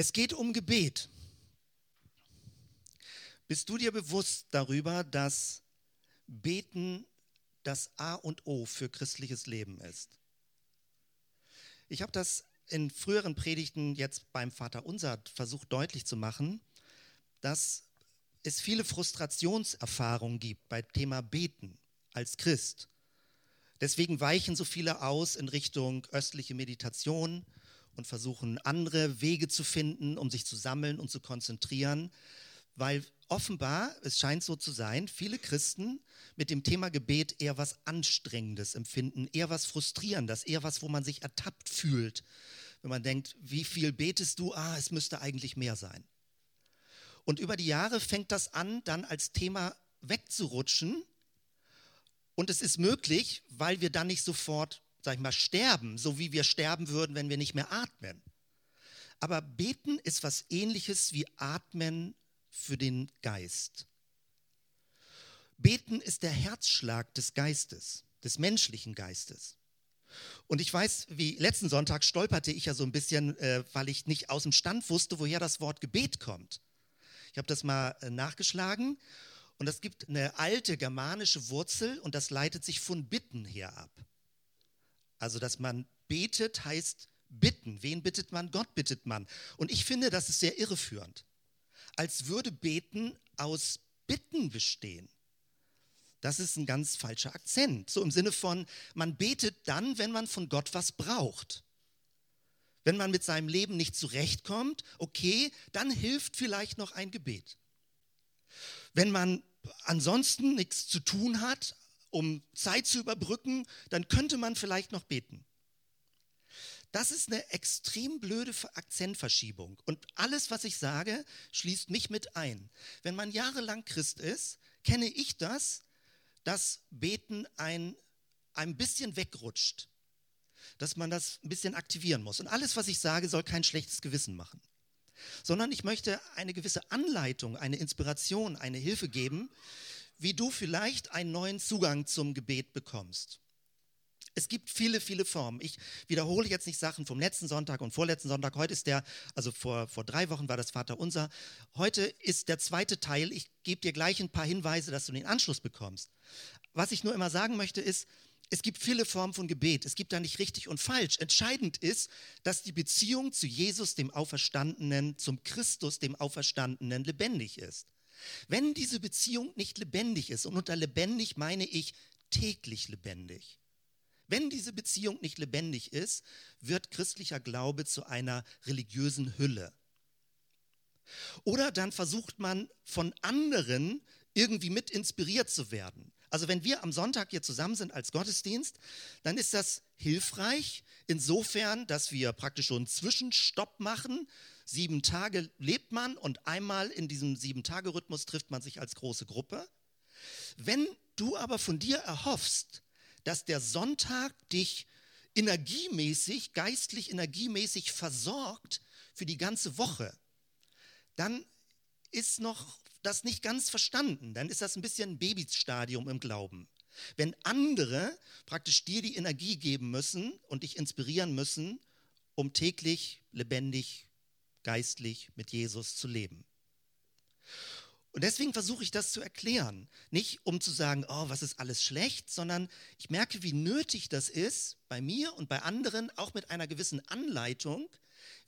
Es geht um Gebet. Bist du dir bewusst darüber, dass Beten das A und O für christliches Leben ist? Ich habe das in früheren Predigten jetzt beim Vater Unser versucht deutlich zu machen, dass es viele Frustrationserfahrungen gibt beim Thema Beten als Christ. Deswegen weichen so viele aus in Richtung östliche Meditation und versuchen andere Wege zu finden, um sich zu sammeln und zu konzentrieren, weil offenbar, es scheint so zu sein, viele Christen mit dem Thema Gebet eher was Anstrengendes empfinden, eher was Frustrierendes, eher was, wo man sich ertappt fühlt, wenn man denkt, wie viel betest du? Ah, es müsste eigentlich mehr sein. Und über die Jahre fängt das an, dann als Thema wegzurutschen. Und es ist möglich, weil wir dann nicht sofort, sag ich mal, sterben, so wie wir sterben würden, wenn wir nicht mehr atmen. Aber beten ist was ähnliches wie atmen für den Geist. Beten ist der Herzschlag des Geistes, des menschlichen Geistes. Und ich weiß, wie letzten Sonntag stolperte ich ja so ein bisschen, äh, weil ich nicht aus dem Stand wusste, woher das Wort Gebet kommt. Ich habe das mal äh, nachgeschlagen und es gibt eine alte germanische Wurzel und das leitet sich von Bitten her ab. Also, dass man betet, heißt bitten. Wen bittet man? Gott bittet man. Und ich finde, das ist sehr irreführend. Als würde Beten aus Bitten bestehen. Das ist ein ganz falscher Akzent. So im Sinne von, man betet dann, wenn man von Gott was braucht. Wenn man mit seinem Leben nicht zurechtkommt, okay, dann hilft vielleicht noch ein Gebet. Wenn man ansonsten nichts zu tun hat, um Zeit zu überbrücken, dann könnte man vielleicht noch beten. Das ist eine extrem blöde Akzentverschiebung. Und alles, was ich sage, schließt mich mit ein. Wenn man jahrelang Christ ist, kenne ich das, dass Beten ein, ein bisschen wegrutscht, dass man das ein bisschen aktivieren muss. Und alles, was ich sage, soll kein schlechtes Gewissen machen, sondern ich möchte eine gewisse Anleitung, eine Inspiration, eine Hilfe geben, wie du vielleicht einen neuen Zugang zum Gebet bekommst. Es gibt viele, viele Formen. Ich wiederhole jetzt nicht Sachen vom letzten Sonntag und vorletzten Sonntag. Heute ist der, also vor, vor drei Wochen war das Vater Unser. Heute ist der zweite Teil. Ich gebe dir gleich ein paar Hinweise, dass du den Anschluss bekommst. Was ich nur immer sagen möchte, ist, es gibt viele Formen von Gebet. Es gibt da nicht richtig und falsch. Entscheidend ist, dass die Beziehung zu Jesus, dem Auferstandenen, zum Christus, dem Auferstandenen, lebendig ist. Wenn diese Beziehung nicht lebendig ist, und unter lebendig meine ich täglich lebendig, wenn diese Beziehung nicht lebendig ist, wird christlicher Glaube zu einer religiösen Hülle. Oder dann versucht man von anderen irgendwie mit inspiriert zu werden. Also wenn wir am Sonntag hier zusammen sind als Gottesdienst, dann ist das hilfreich insofern, dass wir praktisch so einen Zwischenstopp machen. Sieben Tage lebt man und einmal in diesem Sieben-Tage-Rhythmus trifft man sich als große Gruppe. Wenn du aber von dir erhoffst, dass der Sonntag dich energiemäßig, geistlich energiemäßig versorgt für die ganze Woche, dann ist noch das nicht ganz verstanden. Dann ist das ein bisschen ein Babystadium im Glauben. Wenn andere praktisch dir die Energie geben müssen und dich inspirieren müssen, um täglich lebendig, geistlich mit Jesus zu leben. Und deswegen versuche ich das zu erklären. Nicht um zu sagen, oh, was ist alles schlecht, sondern ich merke, wie nötig das ist, bei mir und bei anderen, auch mit einer gewissen Anleitung,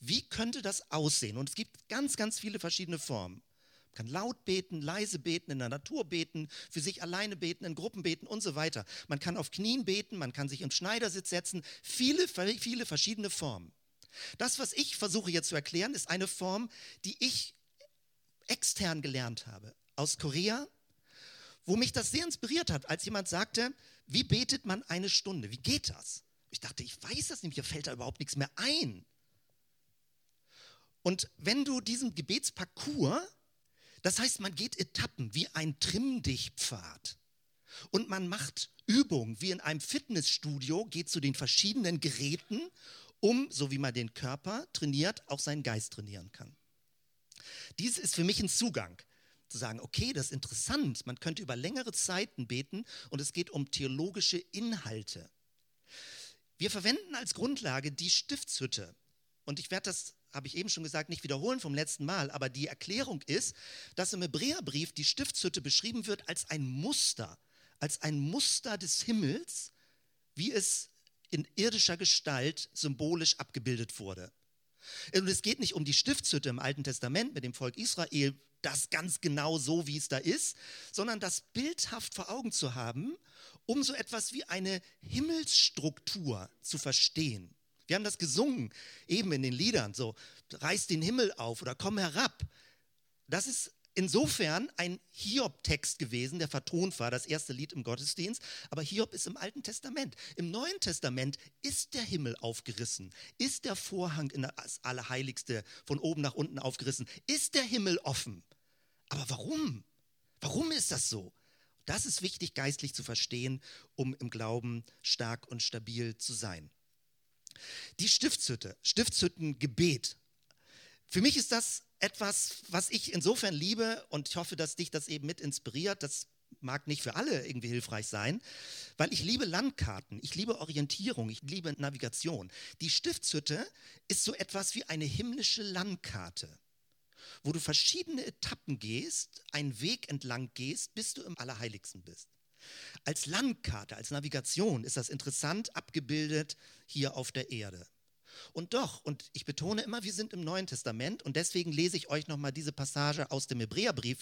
wie könnte das aussehen? Und es gibt ganz, ganz viele verschiedene Formen. Man kann laut beten, leise beten, in der Natur beten, für sich alleine beten, in Gruppen beten und so weiter. Man kann auf Knien beten, man kann sich im Schneidersitz setzen. Viele, viele verschiedene Formen. Das, was ich versuche jetzt zu erklären, ist eine Form, die ich extern gelernt habe, aus Korea, wo mich das sehr inspiriert hat, als jemand sagte, wie betet man eine Stunde? Wie geht das? Ich dachte, ich weiß das nicht, mir fällt da überhaupt nichts mehr ein. Und wenn du diesen Gebetsparcours, das heißt, man geht Etappen wie ein Trimm-dich-Pfad und man macht Übungen wie in einem Fitnessstudio, geht zu den verschiedenen Geräten, um, so wie man den Körper trainiert, auch seinen Geist trainieren kann. Dies ist für mich ein Zugang zu sagen, okay, das ist interessant, man könnte über längere Zeiten beten und es geht um theologische Inhalte. Wir verwenden als Grundlage die Stiftshütte und ich werde das habe ich eben schon gesagt, nicht wiederholen vom letzten Mal, aber die Erklärung ist, dass im Hebräerbrief die Stiftshütte beschrieben wird als ein Muster, als ein Muster des Himmels, wie es in irdischer Gestalt symbolisch abgebildet wurde. Und es geht nicht um die Stiftshütte im Alten Testament mit dem Volk Israel, das ganz genau so, wie es da ist, sondern das bildhaft vor Augen zu haben, um so etwas wie eine Himmelsstruktur zu verstehen. Wir haben das gesungen, eben in den Liedern, so, reiß den Himmel auf oder komm herab. Das ist insofern ein Hiob-Text gewesen, der vertont war, das erste Lied im Gottesdienst. Aber Hiob ist im Alten Testament. Im Neuen Testament ist der Himmel aufgerissen, ist der Vorhang in das Allerheiligste von oben nach unten aufgerissen, ist der Himmel offen. Aber warum? Warum ist das so? Das ist wichtig geistlich zu verstehen, um im Glauben stark und stabil zu sein. Die Stiftshütte, Stiftshüttengebet. Für mich ist das etwas, was ich insofern liebe und ich hoffe, dass dich das eben mit inspiriert. Das mag nicht für alle irgendwie hilfreich sein, weil ich liebe Landkarten, ich liebe Orientierung, ich liebe Navigation. Die Stiftshütte ist so etwas wie eine himmlische Landkarte, wo du verschiedene Etappen gehst, einen Weg entlang gehst, bis du im Allerheiligsten bist. Als Landkarte, als Navigation ist das interessant abgebildet hier auf der Erde. Und doch, und ich betone immer, wir sind im Neuen Testament und deswegen lese ich euch nochmal diese Passage aus dem Hebräerbrief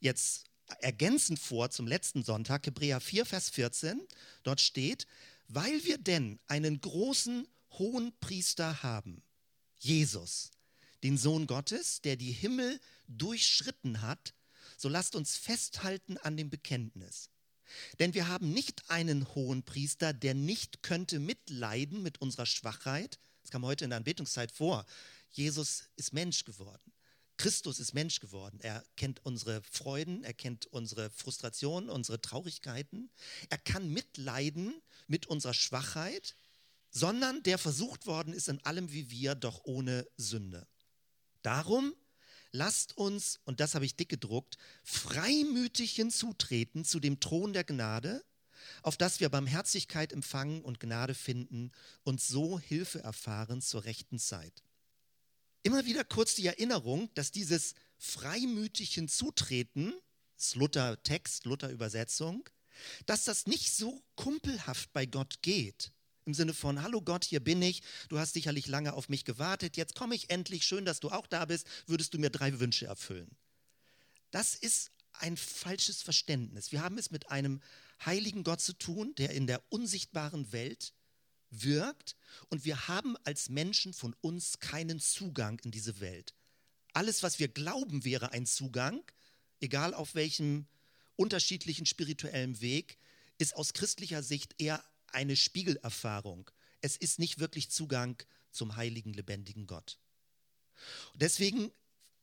jetzt ergänzend vor zum letzten Sonntag, Hebräer 4, Vers 14. Dort steht, weil wir denn einen großen hohen Priester haben, Jesus, den Sohn Gottes, der die Himmel durchschritten hat, so lasst uns festhalten an dem Bekenntnis. Denn wir haben nicht einen hohen Priester, der nicht könnte mitleiden mit unserer Schwachheit, kam heute in der Anbetungszeit vor. Jesus ist Mensch geworden. Christus ist Mensch geworden. Er kennt unsere Freuden, er kennt unsere Frustrationen, unsere Traurigkeiten. Er kann mitleiden mit unserer Schwachheit, sondern der versucht worden ist in allem wie wir, doch ohne Sünde. Darum lasst uns, und das habe ich dick gedruckt, freimütig hinzutreten zu dem Thron der Gnade auf dass wir Barmherzigkeit empfangen und Gnade finden und so Hilfe erfahren zur rechten Zeit. Immer wieder kurz die Erinnerung, dass dieses freimütig hinzutreten, das Luther-Text, Luther-Übersetzung, dass das nicht so kumpelhaft bei Gott geht. Im Sinne von, hallo Gott, hier bin ich, du hast sicherlich lange auf mich gewartet, jetzt komme ich endlich, schön, dass du auch da bist, würdest du mir drei Wünsche erfüllen. Das ist ein falsches Verständnis. Wir haben es mit einem heiligen Gott zu tun, der in der unsichtbaren Welt wirkt und wir haben als Menschen von uns keinen Zugang in diese Welt. Alles, was wir glauben, wäre ein Zugang, egal auf welchem unterschiedlichen spirituellen Weg, ist aus christlicher Sicht eher eine Spiegelerfahrung. Es ist nicht wirklich Zugang zum heiligen, lebendigen Gott. deswegen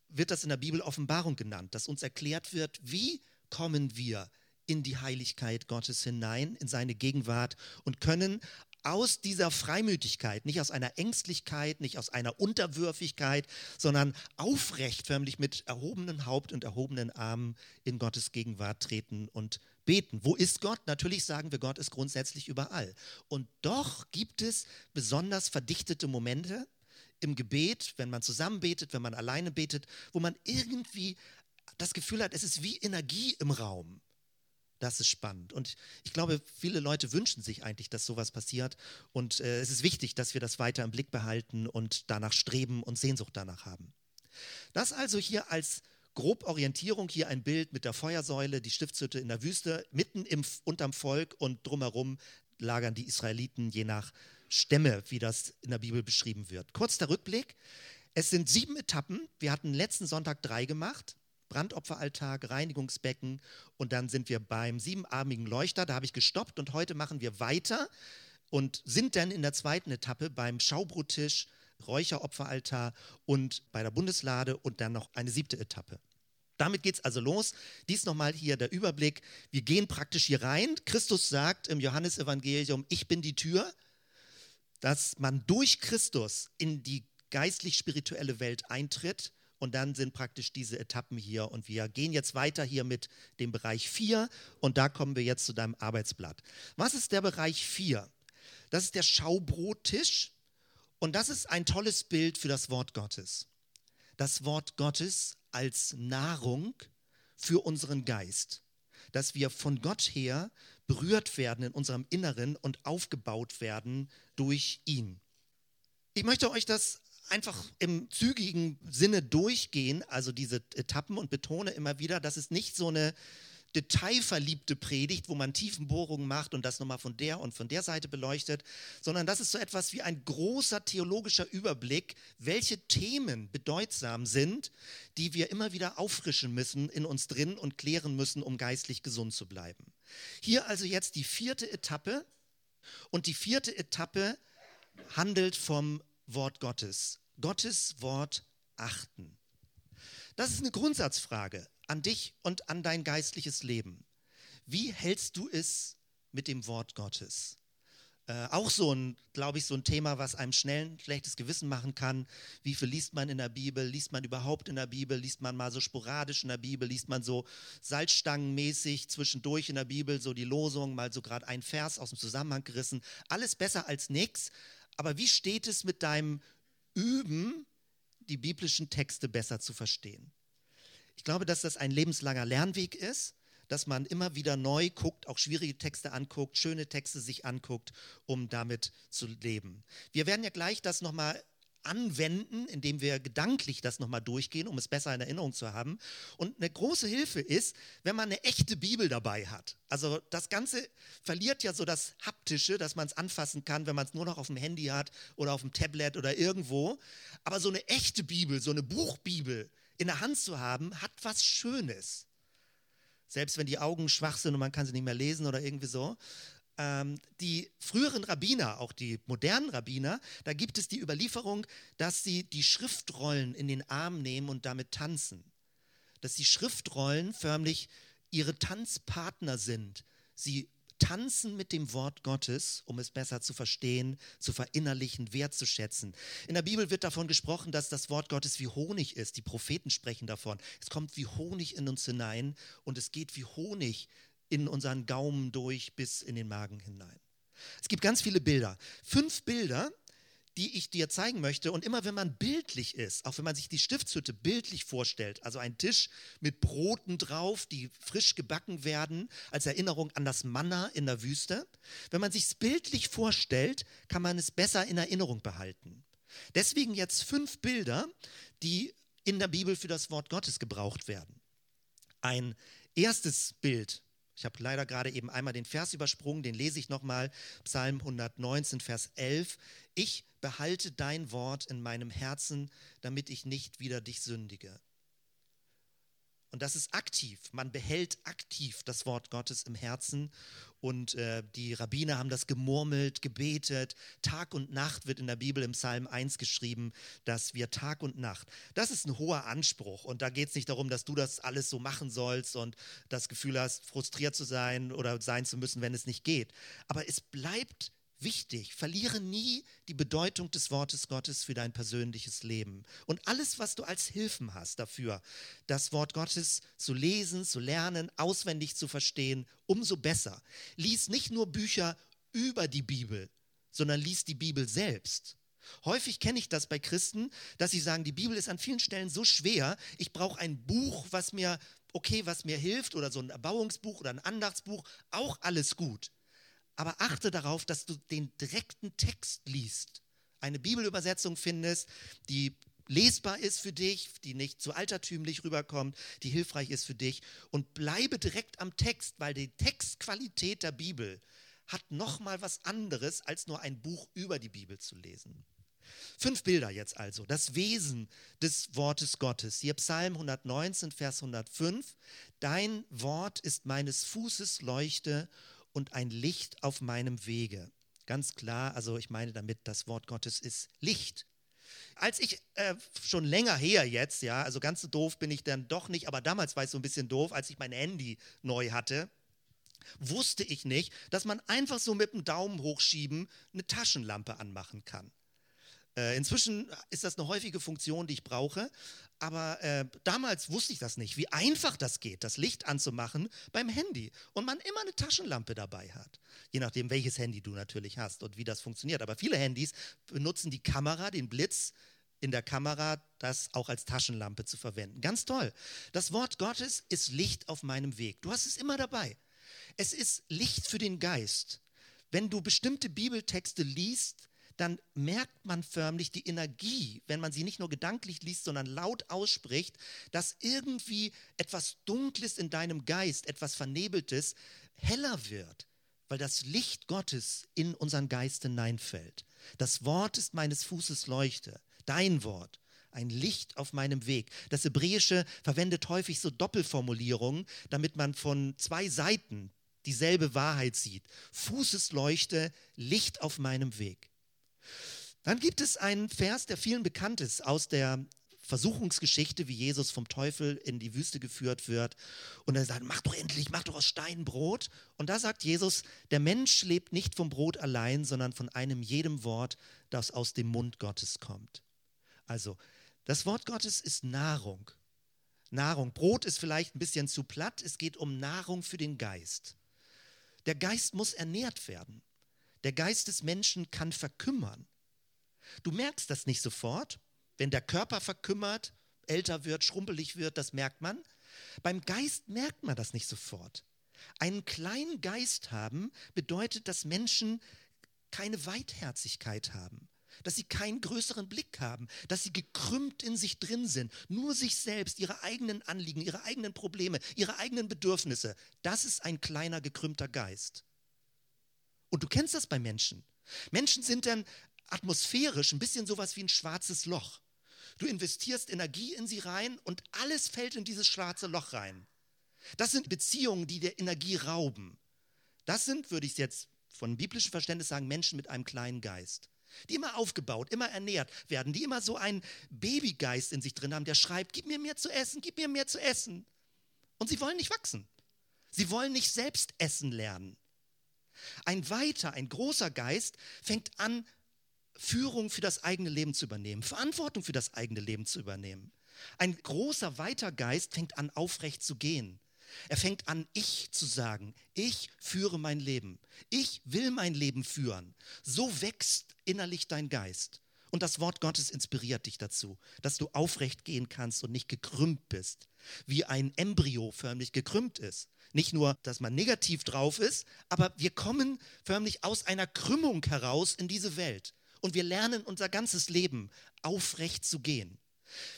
wird das in der Bibel Offenbarung genannt, dass uns erklärt wird, wie kommen wir in die Heiligkeit Gottes hinein, in seine Gegenwart und können aus dieser Freimütigkeit, nicht aus einer Ängstlichkeit, nicht aus einer Unterwürfigkeit, sondern aufrecht, förmlich mit erhobenem Haupt und erhobenen Armen in Gottes Gegenwart treten und beten. Wo ist Gott? Natürlich sagen wir, Gott ist grundsätzlich überall. Und doch gibt es besonders verdichtete Momente im Gebet, wenn man zusammen betet, wenn man alleine betet, wo man irgendwie das Gefühl hat, es ist wie Energie im Raum. Das ist spannend. Und ich glaube, viele Leute wünschen sich eigentlich, dass sowas passiert. Und äh, es ist wichtig, dass wir das weiter im Blick behalten und danach streben und Sehnsucht danach haben. Das also hier als grob Orientierung, hier ein Bild mit der Feuersäule, die Stiftshütte in der Wüste, mitten im, unterm Volk und drumherum lagern die Israeliten je nach Stämme, wie das in der Bibel beschrieben wird. Kurz der Rückblick. Es sind sieben Etappen. Wir hatten letzten Sonntag drei gemacht. Brandopferalltag, Reinigungsbecken und dann sind wir beim siebenarmigen Leuchter. Da habe ich gestoppt und heute machen wir weiter und sind dann in der zweiten Etappe beim Schaubrottisch, Räucheropferaltar und bei der Bundeslade und dann noch eine siebte Etappe. Damit geht es also los. Dies nochmal hier der Überblick. Wir gehen praktisch hier rein. Christus sagt im Johannesevangelium, ich bin die Tür, dass man durch Christus in die geistlich-spirituelle Welt eintritt und dann sind praktisch diese Etappen hier. Und wir gehen jetzt weiter hier mit dem Bereich 4 und da kommen wir jetzt zu deinem Arbeitsblatt. Was ist der Bereich 4? Das ist der Schaubrottisch Und das ist ein tolles Bild für das Wort Gottes. Das Wort Gottes als Nahrung für unseren Geist. Dass wir von Gott her berührt werden in unserem Inneren und aufgebaut werden durch ihn. Ich möchte euch das einfach im zügigen Sinne durchgehen, also diese Etappen und betone immer wieder, dass es nicht so eine detailverliebte Predigt, wo man Tiefenbohrungen macht und das nochmal von der und von der Seite beleuchtet, sondern das ist so etwas wie ein großer theologischer Überblick, welche Themen bedeutsam sind, die wir immer wieder auffrischen müssen in uns drin und klären müssen, um geistlich gesund zu bleiben. Hier also jetzt die vierte Etappe und die vierte Etappe handelt vom Wort Gottes. Gottes Wort achten. Das ist eine Grundsatzfrage an dich und an dein geistliches Leben. Wie hältst du es mit dem Wort Gottes? Äh, auch so ein, glaube ich, so ein Thema, was einem schnell ein schlechtes Gewissen machen kann. Wie viel liest man in der Bibel? Liest man überhaupt in der Bibel? Liest man mal so sporadisch in der Bibel? Liest man so salzstangenmäßig zwischendurch in der Bibel so die Losung, mal so gerade ein Vers aus dem Zusammenhang gerissen? Alles besser als nichts. Aber wie steht es mit deinem Üben, die biblischen Texte besser zu verstehen? Ich glaube, dass das ein lebenslanger Lernweg ist, dass man immer wieder neu guckt, auch schwierige Texte anguckt, schöne Texte sich anguckt, um damit zu leben. Wir werden ja gleich das nochmal anwenden, indem wir gedanklich das nochmal durchgehen, um es besser in Erinnerung zu haben. Und eine große Hilfe ist, wenn man eine echte Bibel dabei hat. Also das Ganze verliert ja so das Haptische, dass man es anfassen kann, wenn man es nur noch auf dem Handy hat oder auf dem Tablet oder irgendwo. Aber so eine echte Bibel, so eine Buchbibel, in der Hand zu haben, hat was Schönes. Selbst wenn die Augen schwach sind und man kann sie nicht mehr lesen oder irgendwie so. Ähm, die früheren Rabbiner, auch die modernen Rabbiner, da gibt es die Überlieferung, dass sie die Schriftrollen in den Arm nehmen und damit tanzen. Dass die Schriftrollen förmlich ihre Tanzpartner sind. Sie tanzen mit dem Wort Gottes, um es besser zu verstehen, zu verinnerlichen, wertzuschätzen. In der Bibel wird davon gesprochen, dass das Wort Gottes wie Honig ist. Die Propheten sprechen davon. Es kommt wie Honig in uns hinein und es geht wie Honig in unseren Gaumen durch bis in den Magen hinein. Es gibt ganz viele Bilder. Fünf Bilder, die ich dir zeigen möchte. Und immer wenn man bildlich ist, auch wenn man sich die Stiftshütte bildlich vorstellt, also ein Tisch mit Broten drauf, die frisch gebacken werden, als Erinnerung an das Manna in der Wüste, wenn man sich es bildlich vorstellt, kann man es besser in Erinnerung behalten. Deswegen jetzt fünf Bilder, die in der Bibel für das Wort Gottes gebraucht werden. Ein erstes Bild ich habe leider gerade eben einmal den Vers übersprungen, den lese ich nochmal. Psalm 119, Vers 11. Ich behalte dein Wort in meinem Herzen, damit ich nicht wieder dich sündige. Und das ist aktiv. Man behält aktiv das Wort Gottes im Herzen. Und äh, die Rabbiner haben das gemurmelt, gebetet. Tag und Nacht wird in der Bibel im Psalm 1 geschrieben, dass wir Tag und Nacht. Das ist ein hoher Anspruch. Und da geht es nicht darum, dass du das alles so machen sollst und das Gefühl hast, frustriert zu sein oder sein zu müssen, wenn es nicht geht. Aber es bleibt wichtig. Verliere nie die Bedeutung des Wortes Gottes für dein persönliches Leben. Und alles, was du als Hilfen hast dafür, das Wort Gottes zu lesen, zu lernen, auswendig zu verstehen, umso besser. Lies nicht nur Bücher über die Bibel, sondern lies die Bibel selbst. Häufig kenne ich das bei Christen, dass sie sagen, die Bibel ist an vielen Stellen so schwer, ich brauche ein Buch, was mir, okay, was mir hilft, oder so ein Erbauungsbuch oder ein Andachtsbuch, auch alles gut aber achte darauf, dass du den direkten Text liest. Eine Bibelübersetzung findest, die lesbar ist für dich, die nicht zu altertümlich rüberkommt, die hilfreich ist für dich und bleibe direkt am Text, weil die Textqualität der Bibel hat noch mal was anderes als nur ein Buch über die Bibel zu lesen. Fünf Bilder jetzt also, das Wesen des Wortes Gottes. Hier Psalm 119, Vers 105. Dein Wort ist meines Fußes Leuchte und ein Licht auf meinem Wege. Ganz klar, also ich meine damit, das Wort Gottes ist Licht. Als ich äh, schon länger her jetzt, ja, also ganz so doof bin ich dann doch nicht, aber damals war ich so ein bisschen doof, als ich mein Handy neu hatte, wusste ich nicht, dass man einfach so mit dem Daumen hochschieben eine Taschenlampe anmachen kann. Äh, inzwischen ist das eine häufige Funktion, die ich brauche. Aber äh, damals wusste ich das nicht, wie einfach das geht, das Licht anzumachen beim Handy. Und man immer eine Taschenlampe dabei hat. Je nachdem, welches Handy du natürlich hast und wie das funktioniert. Aber viele Handys benutzen die Kamera, den Blitz in der Kamera, das auch als Taschenlampe zu verwenden. Ganz toll. Das Wort Gottes ist Licht auf meinem Weg. Du hast es immer dabei. Es ist Licht für den Geist. Wenn du bestimmte Bibeltexte liest, dann merkt man förmlich die Energie, wenn man sie nicht nur gedanklich liest, sondern laut ausspricht, dass irgendwie etwas Dunkles in deinem Geist, etwas Vernebeltes, heller wird, weil das Licht Gottes in unseren Geist hineinfällt. Das Wort ist meines Fußes Leuchte, dein Wort ein Licht auf meinem Weg. Das Hebräische verwendet häufig so Doppelformulierungen, damit man von zwei Seiten dieselbe Wahrheit sieht. Fußesleuchte, Licht auf meinem Weg. Dann gibt es einen Vers, der vielen bekannt ist aus der Versuchungsgeschichte, wie Jesus vom Teufel in die Wüste geführt wird. Und er sagt, mach doch endlich, mach doch aus Stein Brot. Und da sagt Jesus, der Mensch lebt nicht vom Brot allein, sondern von einem jedem Wort, das aus dem Mund Gottes kommt. Also, das Wort Gottes ist Nahrung. Nahrung. Brot ist vielleicht ein bisschen zu platt. Es geht um Nahrung für den Geist. Der Geist muss ernährt werden. Der Geist des Menschen kann verkümmern. Du merkst das nicht sofort, wenn der Körper verkümmert, älter wird, schrumpelig wird, das merkt man. Beim Geist merkt man das nicht sofort. Einen kleinen Geist haben bedeutet, dass Menschen keine Weitherzigkeit haben, dass sie keinen größeren Blick haben, dass sie gekrümmt in sich drin sind, nur sich selbst, ihre eigenen Anliegen, ihre eigenen Probleme, ihre eigenen Bedürfnisse. Das ist ein kleiner gekrümmter Geist. Und du kennst das bei Menschen. Menschen sind dann atmosphärisch ein bisschen sowas wie ein schwarzes Loch. Du investierst Energie in sie rein und alles fällt in dieses schwarze Loch rein. Das sind Beziehungen, die dir Energie rauben. Das sind, würde ich jetzt von biblischem Verständnis sagen, Menschen mit einem kleinen Geist. Die immer aufgebaut, immer ernährt werden, die immer so einen Babygeist in sich drin haben, der schreibt, gib mir mehr zu essen, gib mir mehr zu essen. Und sie wollen nicht wachsen. Sie wollen nicht selbst essen lernen. Ein weiter, ein großer Geist fängt an, Führung für das eigene Leben zu übernehmen, Verantwortung für das eigene Leben zu übernehmen. Ein großer, weiter Geist fängt an, aufrecht zu gehen. Er fängt an, ich zu sagen. Ich führe mein Leben. Ich will mein Leben führen. So wächst innerlich dein Geist. Und das Wort Gottes inspiriert dich dazu, dass du aufrecht gehen kannst und nicht gekrümmt bist, wie ein Embryo förmlich gekrümmt ist. Nicht nur, dass man negativ drauf ist, aber wir kommen förmlich aus einer Krümmung heraus in diese Welt. Und wir lernen unser ganzes Leben aufrecht zu gehen.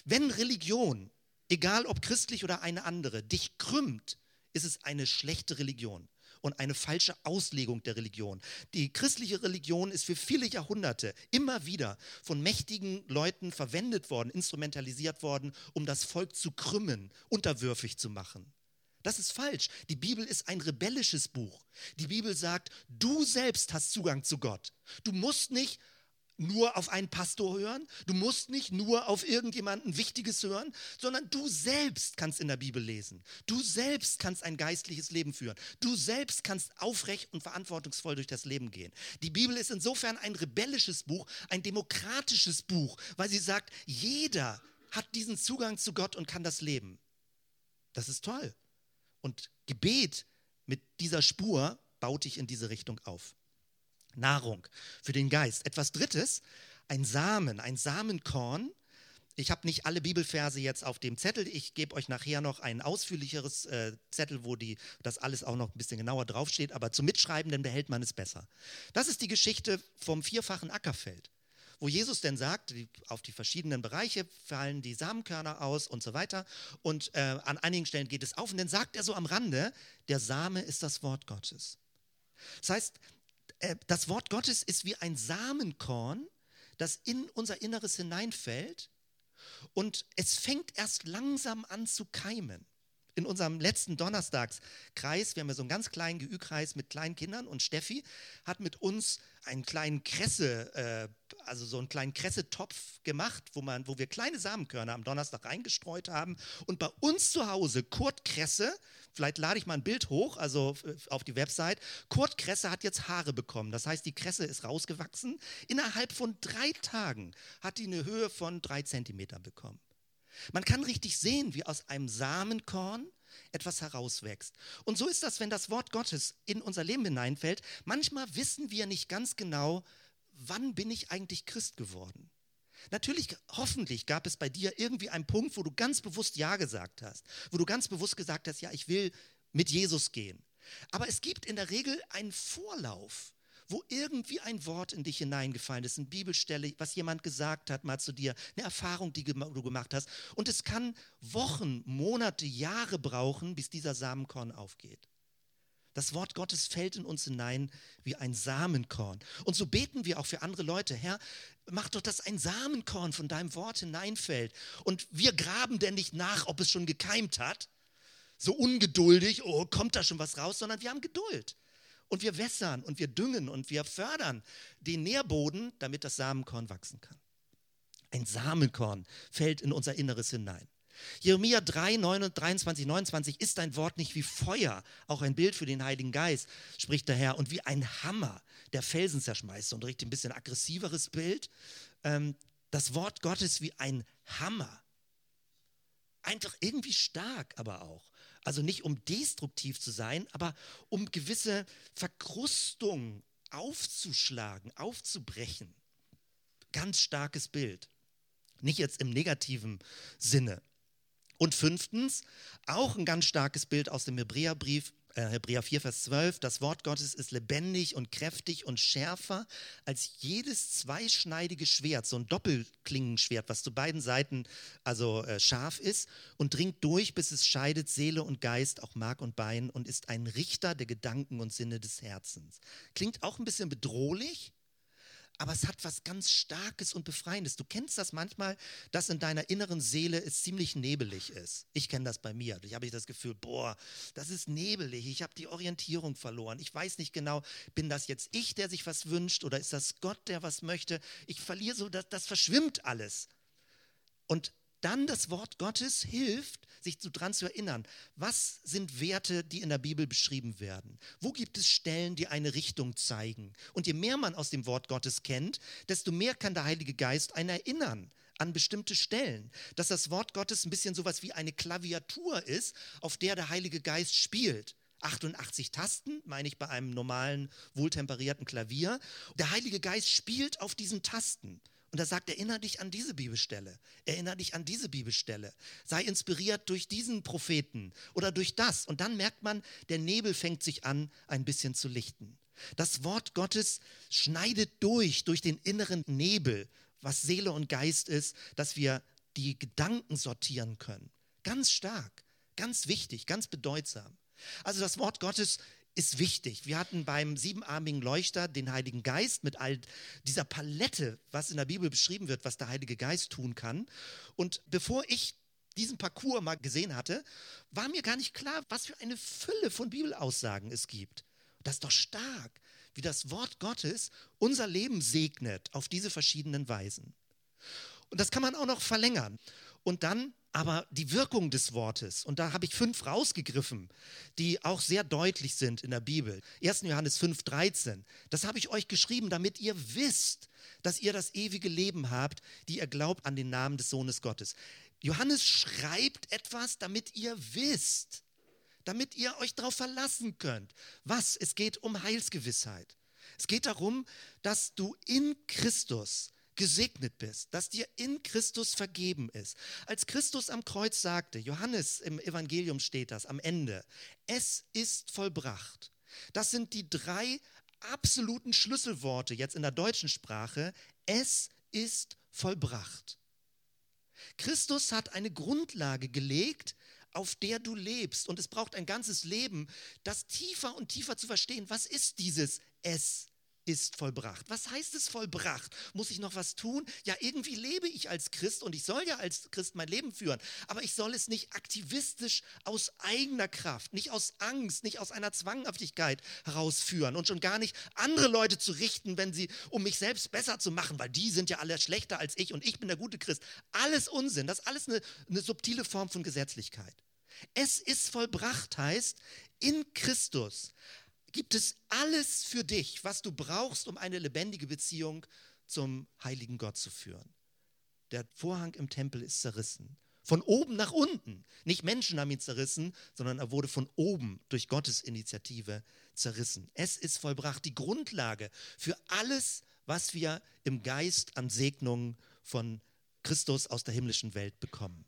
Wenn Religion, egal ob christlich oder eine andere, dich krümmt, ist es eine schlechte Religion und eine falsche Auslegung der Religion. Die christliche Religion ist für viele Jahrhunderte immer wieder von mächtigen Leuten verwendet worden, instrumentalisiert worden, um das Volk zu krümmen, unterwürfig zu machen. Das ist falsch. Die Bibel ist ein rebellisches Buch. Die Bibel sagt, du selbst hast Zugang zu Gott. Du musst nicht nur auf einen Pastor hören, du musst nicht nur auf irgendjemanden Wichtiges hören, sondern du selbst kannst in der Bibel lesen. Du selbst kannst ein geistliches Leben führen. Du selbst kannst aufrecht und verantwortungsvoll durch das Leben gehen. Die Bibel ist insofern ein rebellisches Buch, ein demokratisches Buch, weil sie sagt, jeder hat diesen Zugang zu Gott und kann das leben. Das ist toll. Und Gebet mit dieser Spur baut dich in diese Richtung auf. Nahrung für den Geist. Etwas Drittes, ein Samen, ein Samenkorn. Ich habe nicht alle Bibelverse jetzt auf dem Zettel. Ich gebe euch nachher noch ein ausführlicheres äh, Zettel, wo die, das alles auch noch ein bisschen genauer draufsteht. Aber zum Mitschreiben, dann behält man es besser. Das ist die Geschichte vom vierfachen Ackerfeld wo Jesus denn sagt, auf die verschiedenen Bereiche fallen die Samenkörner aus und so weiter. Und äh, an einigen Stellen geht es auf. Und dann sagt er so am Rande, der Same ist das Wort Gottes. Das heißt, äh, das Wort Gottes ist wie ein Samenkorn, das in unser Inneres hineinfällt. Und es fängt erst langsam an zu keimen. In unserem letzten Donnerstagskreis, wir haben ja so einen ganz kleinen GÜ-Kreis mit kleinen Kindern und Steffi hat mit uns einen kleinen Kresse, äh, also so einen kleinen Kressetopf gemacht, wo, man, wo wir kleine Samenkörner am Donnerstag reingestreut haben. Und bei uns zu Hause, Kurt Kresse, vielleicht lade ich mal ein Bild hoch, also auf die Website, Kurt Kresse hat jetzt Haare bekommen. Das heißt, die Kresse ist rausgewachsen. Innerhalb von drei Tagen hat die eine Höhe von drei Zentimetern bekommen. Man kann richtig sehen, wie aus einem Samenkorn etwas herauswächst. Und so ist das, wenn das Wort Gottes in unser Leben hineinfällt. Manchmal wissen wir nicht ganz genau, wann bin ich eigentlich Christ geworden. Natürlich, hoffentlich gab es bei dir irgendwie einen Punkt, wo du ganz bewusst Ja gesagt hast, wo du ganz bewusst gesagt hast, ja, ich will mit Jesus gehen. Aber es gibt in der Regel einen Vorlauf wo irgendwie ein Wort in dich hineingefallen ist, eine Bibelstelle, was jemand gesagt hat mal zu dir, eine Erfahrung, die du gemacht hast. Und es kann Wochen, Monate, Jahre brauchen, bis dieser Samenkorn aufgeht. Das Wort Gottes fällt in uns hinein wie ein Samenkorn. Und so beten wir auch für andere Leute. Herr, mach doch, dass ein Samenkorn von deinem Wort hineinfällt. Und wir graben denn nicht nach, ob es schon gekeimt hat. So ungeduldig, oh, kommt da schon was raus, sondern wir haben Geduld. Und wir wässern und wir düngen und wir fördern den Nährboden, damit das Samenkorn wachsen kann. Ein Samenkorn fällt in unser Inneres hinein. Jeremia 3, 23, 29 ist ein Wort nicht wie Feuer, auch ein Bild für den Heiligen Geist, spricht der Herr, und wie ein Hammer, der Felsen zerschmeißt. Ein richtig ein bisschen aggressiveres Bild. Ähm, das Wort Gottes wie ein Hammer. Einfach irgendwie stark, aber auch. Also nicht um destruktiv zu sein, aber um gewisse Verkrustungen aufzuschlagen, aufzubrechen. Ganz starkes Bild. Nicht jetzt im negativen Sinne. Und fünftens, auch ein ganz starkes Bild aus dem Hebräerbrief, äh, Hebräer 4, Vers 12, das Wort Gottes ist lebendig und kräftig und schärfer als jedes zweischneidige Schwert, so ein Doppelklingenschwert, was zu beiden Seiten also äh, scharf ist und dringt durch, bis es scheidet Seele und Geist, auch Mark und Bein und ist ein Richter der Gedanken und Sinne des Herzens. Klingt auch ein bisschen bedrohlich, aber es hat was ganz Starkes und Befreiendes. Du kennst das manchmal, dass in deiner inneren Seele es ziemlich nebelig ist. Ich kenne das bei mir. Ich habe das Gefühl, boah, das ist nebelig. Ich habe die Orientierung verloren. Ich weiß nicht genau, bin das jetzt ich, der sich was wünscht oder ist das Gott, der was möchte? Ich verliere so, das, das verschwimmt alles. Und dann das Wort Gottes hilft, sich daran zu erinnern, was sind Werte, die in der Bibel beschrieben werden? Wo gibt es Stellen, die eine Richtung zeigen? Und je mehr man aus dem Wort Gottes kennt, desto mehr kann der Heilige Geist einen erinnern an bestimmte Stellen, dass das Wort Gottes ein bisschen sowas wie eine Klaviatur ist, auf der der Heilige Geist spielt. 88 Tasten, meine ich bei einem normalen, wohltemperierten Klavier. Der Heilige Geist spielt auf diesen Tasten. Und er sagt, erinnere dich an diese Bibelstelle, erinnere dich an diese Bibelstelle, sei inspiriert durch diesen Propheten oder durch das. Und dann merkt man, der Nebel fängt sich an, ein bisschen zu lichten. Das Wort Gottes schneidet durch, durch den inneren Nebel, was Seele und Geist ist, dass wir die Gedanken sortieren können. Ganz stark, ganz wichtig, ganz bedeutsam. Also das Wort Gottes ist wichtig. Wir hatten beim siebenarmigen Leuchter den Heiligen Geist mit all dieser Palette, was in der Bibel beschrieben wird, was der Heilige Geist tun kann. Und bevor ich diesen Parcours mal gesehen hatte, war mir gar nicht klar, was für eine Fülle von Bibelaussagen es gibt. Das ist doch stark, wie das Wort Gottes unser Leben segnet auf diese verschiedenen Weisen. Und das kann man auch noch verlängern. Und dann aber die Wirkung des Wortes, und da habe ich fünf rausgegriffen, die auch sehr deutlich sind in der Bibel. 1. Johannes 5, 13. Das habe ich euch geschrieben, damit ihr wisst, dass ihr das ewige Leben habt, die ihr glaubt an den Namen des Sohnes Gottes. Johannes schreibt etwas, damit ihr wisst, damit ihr euch darauf verlassen könnt. Was? Es geht um Heilsgewissheit. Es geht darum, dass du in Christus gesegnet bist, dass dir in Christus vergeben ist. Als Christus am Kreuz sagte, Johannes im Evangelium steht das am Ende, es ist vollbracht. Das sind die drei absoluten Schlüsselworte jetzt in der deutschen Sprache. Es ist vollbracht. Christus hat eine Grundlage gelegt, auf der du lebst. Und es braucht ein ganzes Leben, das tiefer und tiefer zu verstehen, was ist dieses Es ist vollbracht. Was heißt es vollbracht? Muss ich noch was tun? Ja, irgendwie lebe ich als Christ und ich soll ja als Christ mein Leben führen, aber ich soll es nicht aktivistisch aus eigener Kraft, nicht aus Angst, nicht aus einer Zwanghaftigkeit herausführen und schon gar nicht andere Leute zu richten, wenn sie, um mich selbst besser zu machen, weil die sind ja alle schlechter als ich und ich bin der gute Christ. Alles Unsinn, das ist alles eine, eine subtile Form von Gesetzlichkeit. Es ist vollbracht heißt, in Christus gibt es alles für dich, was du brauchst, um eine lebendige Beziehung zum heiligen Gott zu führen. Der Vorhang im Tempel ist zerrissen. Von oben nach unten. Nicht Menschen haben ihn zerrissen, sondern er wurde von oben durch Gottes Initiative zerrissen. Es ist vollbracht, die Grundlage für alles, was wir im Geist an Segnungen von Christus aus der himmlischen Welt bekommen.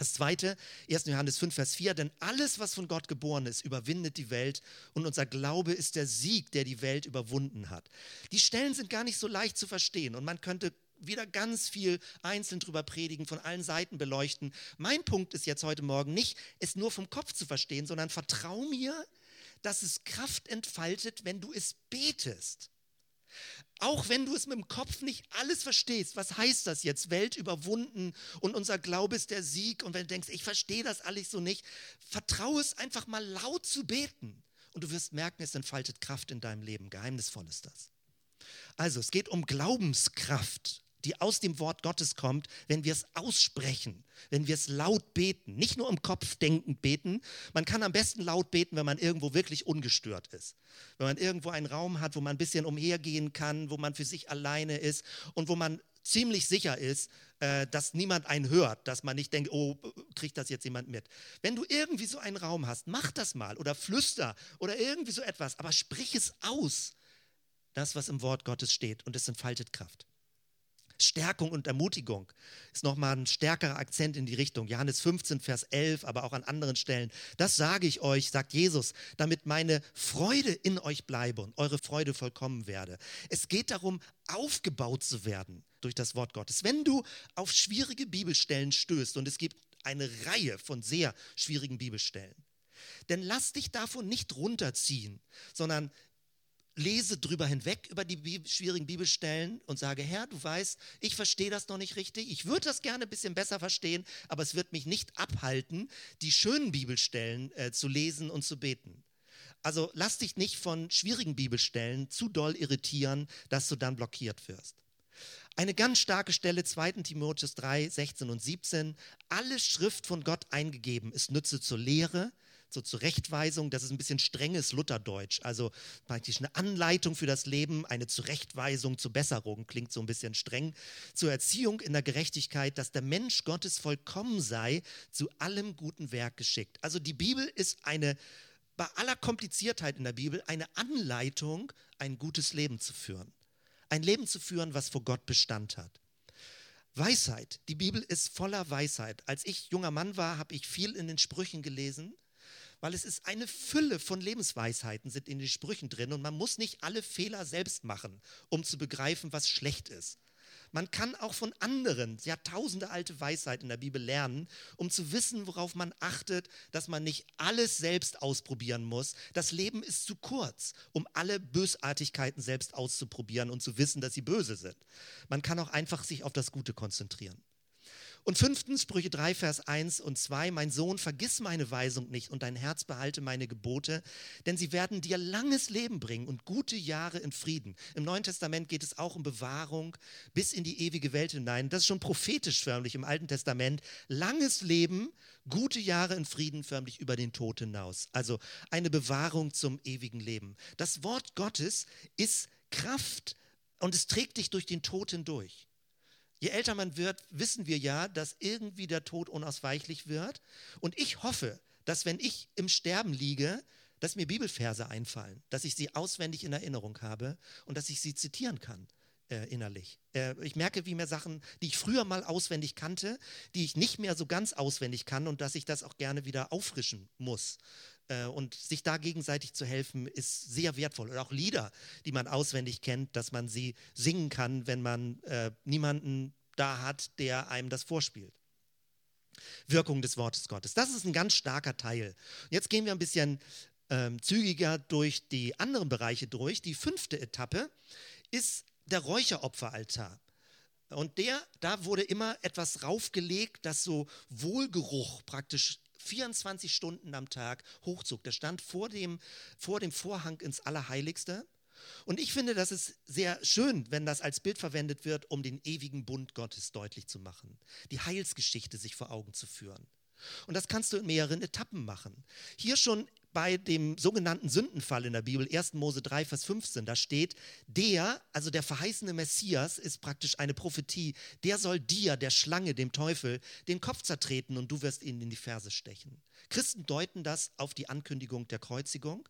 Das zweite, 1. Johannes 5, Vers 4, denn alles, was von Gott geboren ist, überwindet die Welt und unser Glaube ist der Sieg, der die Welt überwunden hat. Die Stellen sind gar nicht so leicht zu verstehen und man könnte wieder ganz viel einzeln drüber predigen, von allen Seiten beleuchten. Mein Punkt ist jetzt heute Morgen nicht, es nur vom Kopf zu verstehen, sondern vertrau mir, dass es Kraft entfaltet, wenn du es betest. Auch wenn du es mit dem Kopf nicht alles verstehst, was heißt das jetzt? Welt überwunden und unser Glaube ist der Sieg. Und wenn du denkst, ich verstehe das alles so nicht, vertraue es einfach mal laut zu beten. Und du wirst merken, es entfaltet Kraft in deinem Leben. Geheimnisvoll ist das. Also, es geht um Glaubenskraft die aus dem Wort Gottes kommt, wenn wir es aussprechen, wenn wir es laut beten, nicht nur im Kopf denkend beten. Man kann am besten laut beten, wenn man irgendwo wirklich ungestört ist. Wenn man irgendwo einen Raum hat, wo man ein bisschen umhergehen kann, wo man für sich alleine ist und wo man ziemlich sicher ist, äh, dass niemand einen hört, dass man nicht denkt, oh, kriegt das jetzt jemand mit. Wenn du irgendwie so einen Raum hast, mach das mal oder flüster oder irgendwie so etwas, aber sprich es aus, das, was im Wort Gottes steht und es entfaltet Kraft. Stärkung und Ermutigung ist nochmal ein stärkerer Akzent in die Richtung. Johannes 15, Vers 11, aber auch an anderen Stellen. Das sage ich euch, sagt Jesus, damit meine Freude in euch bleibe und eure Freude vollkommen werde. Es geht darum, aufgebaut zu werden durch das Wort Gottes. Wenn du auf schwierige Bibelstellen stößt, und es gibt eine Reihe von sehr schwierigen Bibelstellen, denn lass dich davon nicht runterziehen, sondern lese drüber hinweg über die schwierigen Bibelstellen und sage, Herr, du weißt, ich verstehe das noch nicht richtig. Ich würde das gerne ein bisschen besser verstehen, aber es wird mich nicht abhalten, die schönen Bibelstellen äh, zu lesen und zu beten. Also lass dich nicht von schwierigen Bibelstellen zu doll irritieren, dass du dann blockiert wirst. Eine ganz starke Stelle, 2. Timotheus 3, 16 und 17. Alle Schrift von Gott eingegeben ist Nütze zur Lehre, zur Zurechtweisung. Das ist ein bisschen strenges Lutherdeutsch. Also praktisch eine Anleitung für das Leben, eine Zurechtweisung zur Besserung, klingt so ein bisschen streng. Zur Erziehung in der Gerechtigkeit, dass der Mensch Gottes vollkommen sei, zu allem guten Werk geschickt. Also die Bibel ist eine, bei aller Kompliziertheit in der Bibel, eine Anleitung, ein gutes Leben zu führen. Ein Leben zu führen, was vor Gott Bestand hat. Weisheit. Die Bibel ist voller Weisheit. Als ich junger Mann war, habe ich viel in den Sprüchen gelesen weil es ist eine Fülle von Lebensweisheiten sind in den Sprüchen drin und man muss nicht alle Fehler selbst machen, um zu begreifen, was schlecht ist. Man kann auch von anderen Jahrtausende alte Weisheit in der Bibel lernen, um zu wissen, worauf man achtet, dass man nicht alles selbst ausprobieren muss. Das Leben ist zu kurz, um alle Bösartigkeiten selbst auszuprobieren und zu wissen, dass sie böse sind. Man kann auch einfach sich auf das Gute konzentrieren. Und fünftens, Sprüche 3, Vers 1 und 2, mein Sohn, vergiss meine Weisung nicht und dein Herz behalte meine Gebote, denn sie werden dir langes Leben bringen und gute Jahre in Frieden. Im Neuen Testament geht es auch um Bewahrung bis in die ewige Welt hinein. Das ist schon prophetisch förmlich im Alten Testament. Langes Leben, gute Jahre in Frieden förmlich über den Tod hinaus. Also eine Bewahrung zum ewigen Leben. Das Wort Gottes ist Kraft und es trägt dich durch den Tod hindurch. Je älter man wird, wissen wir ja, dass irgendwie der Tod unausweichlich wird. Und ich hoffe, dass wenn ich im Sterben liege, dass mir Bibelverse einfallen, dass ich sie auswendig in Erinnerung habe und dass ich sie zitieren kann äh, innerlich. Äh, ich merke, wie mir Sachen, die ich früher mal auswendig kannte, die ich nicht mehr so ganz auswendig kann und dass ich das auch gerne wieder auffrischen muss. Äh, und sich da gegenseitig zu helfen, ist sehr wertvoll. Und auch Lieder, die man auswendig kennt, dass man sie singen kann, wenn man äh, niemanden da hat, der einem das vorspielt. Wirkung des Wortes Gottes. Das ist ein ganz starker Teil. Jetzt gehen wir ein bisschen ähm, zügiger durch die anderen Bereiche durch. Die fünfte Etappe ist der Räucheropferaltar. Und der, da wurde immer etwas raufgelegt, das so Wohlgeruch praktisch 24 Stunden am Tag hochzog. Der stand vor dem, vor dem Vorhang ins Allerheiligste. Und ich finde, das ist sehr schön, wenn das als Bild verwendet wird, um den ewigen Bund Gottes deutlich zu machen, die Heilsgeschichte sich vor Augen zu führen. Und das kannst du in mehreren Etappen machen. Hier schon bei dem sogenannten Sündenfall in der Bibel, 1. Mose 3, Vers 15, da steht, der, also der verheißene Messias, ist praktisch eine Prophetie, der soll dir, der Schlange, dem Teufel, den Kopf zertreten und du wirst ihn in die Ferse stechen. Christen deuten das auf die Ankündigung der Kreuzigung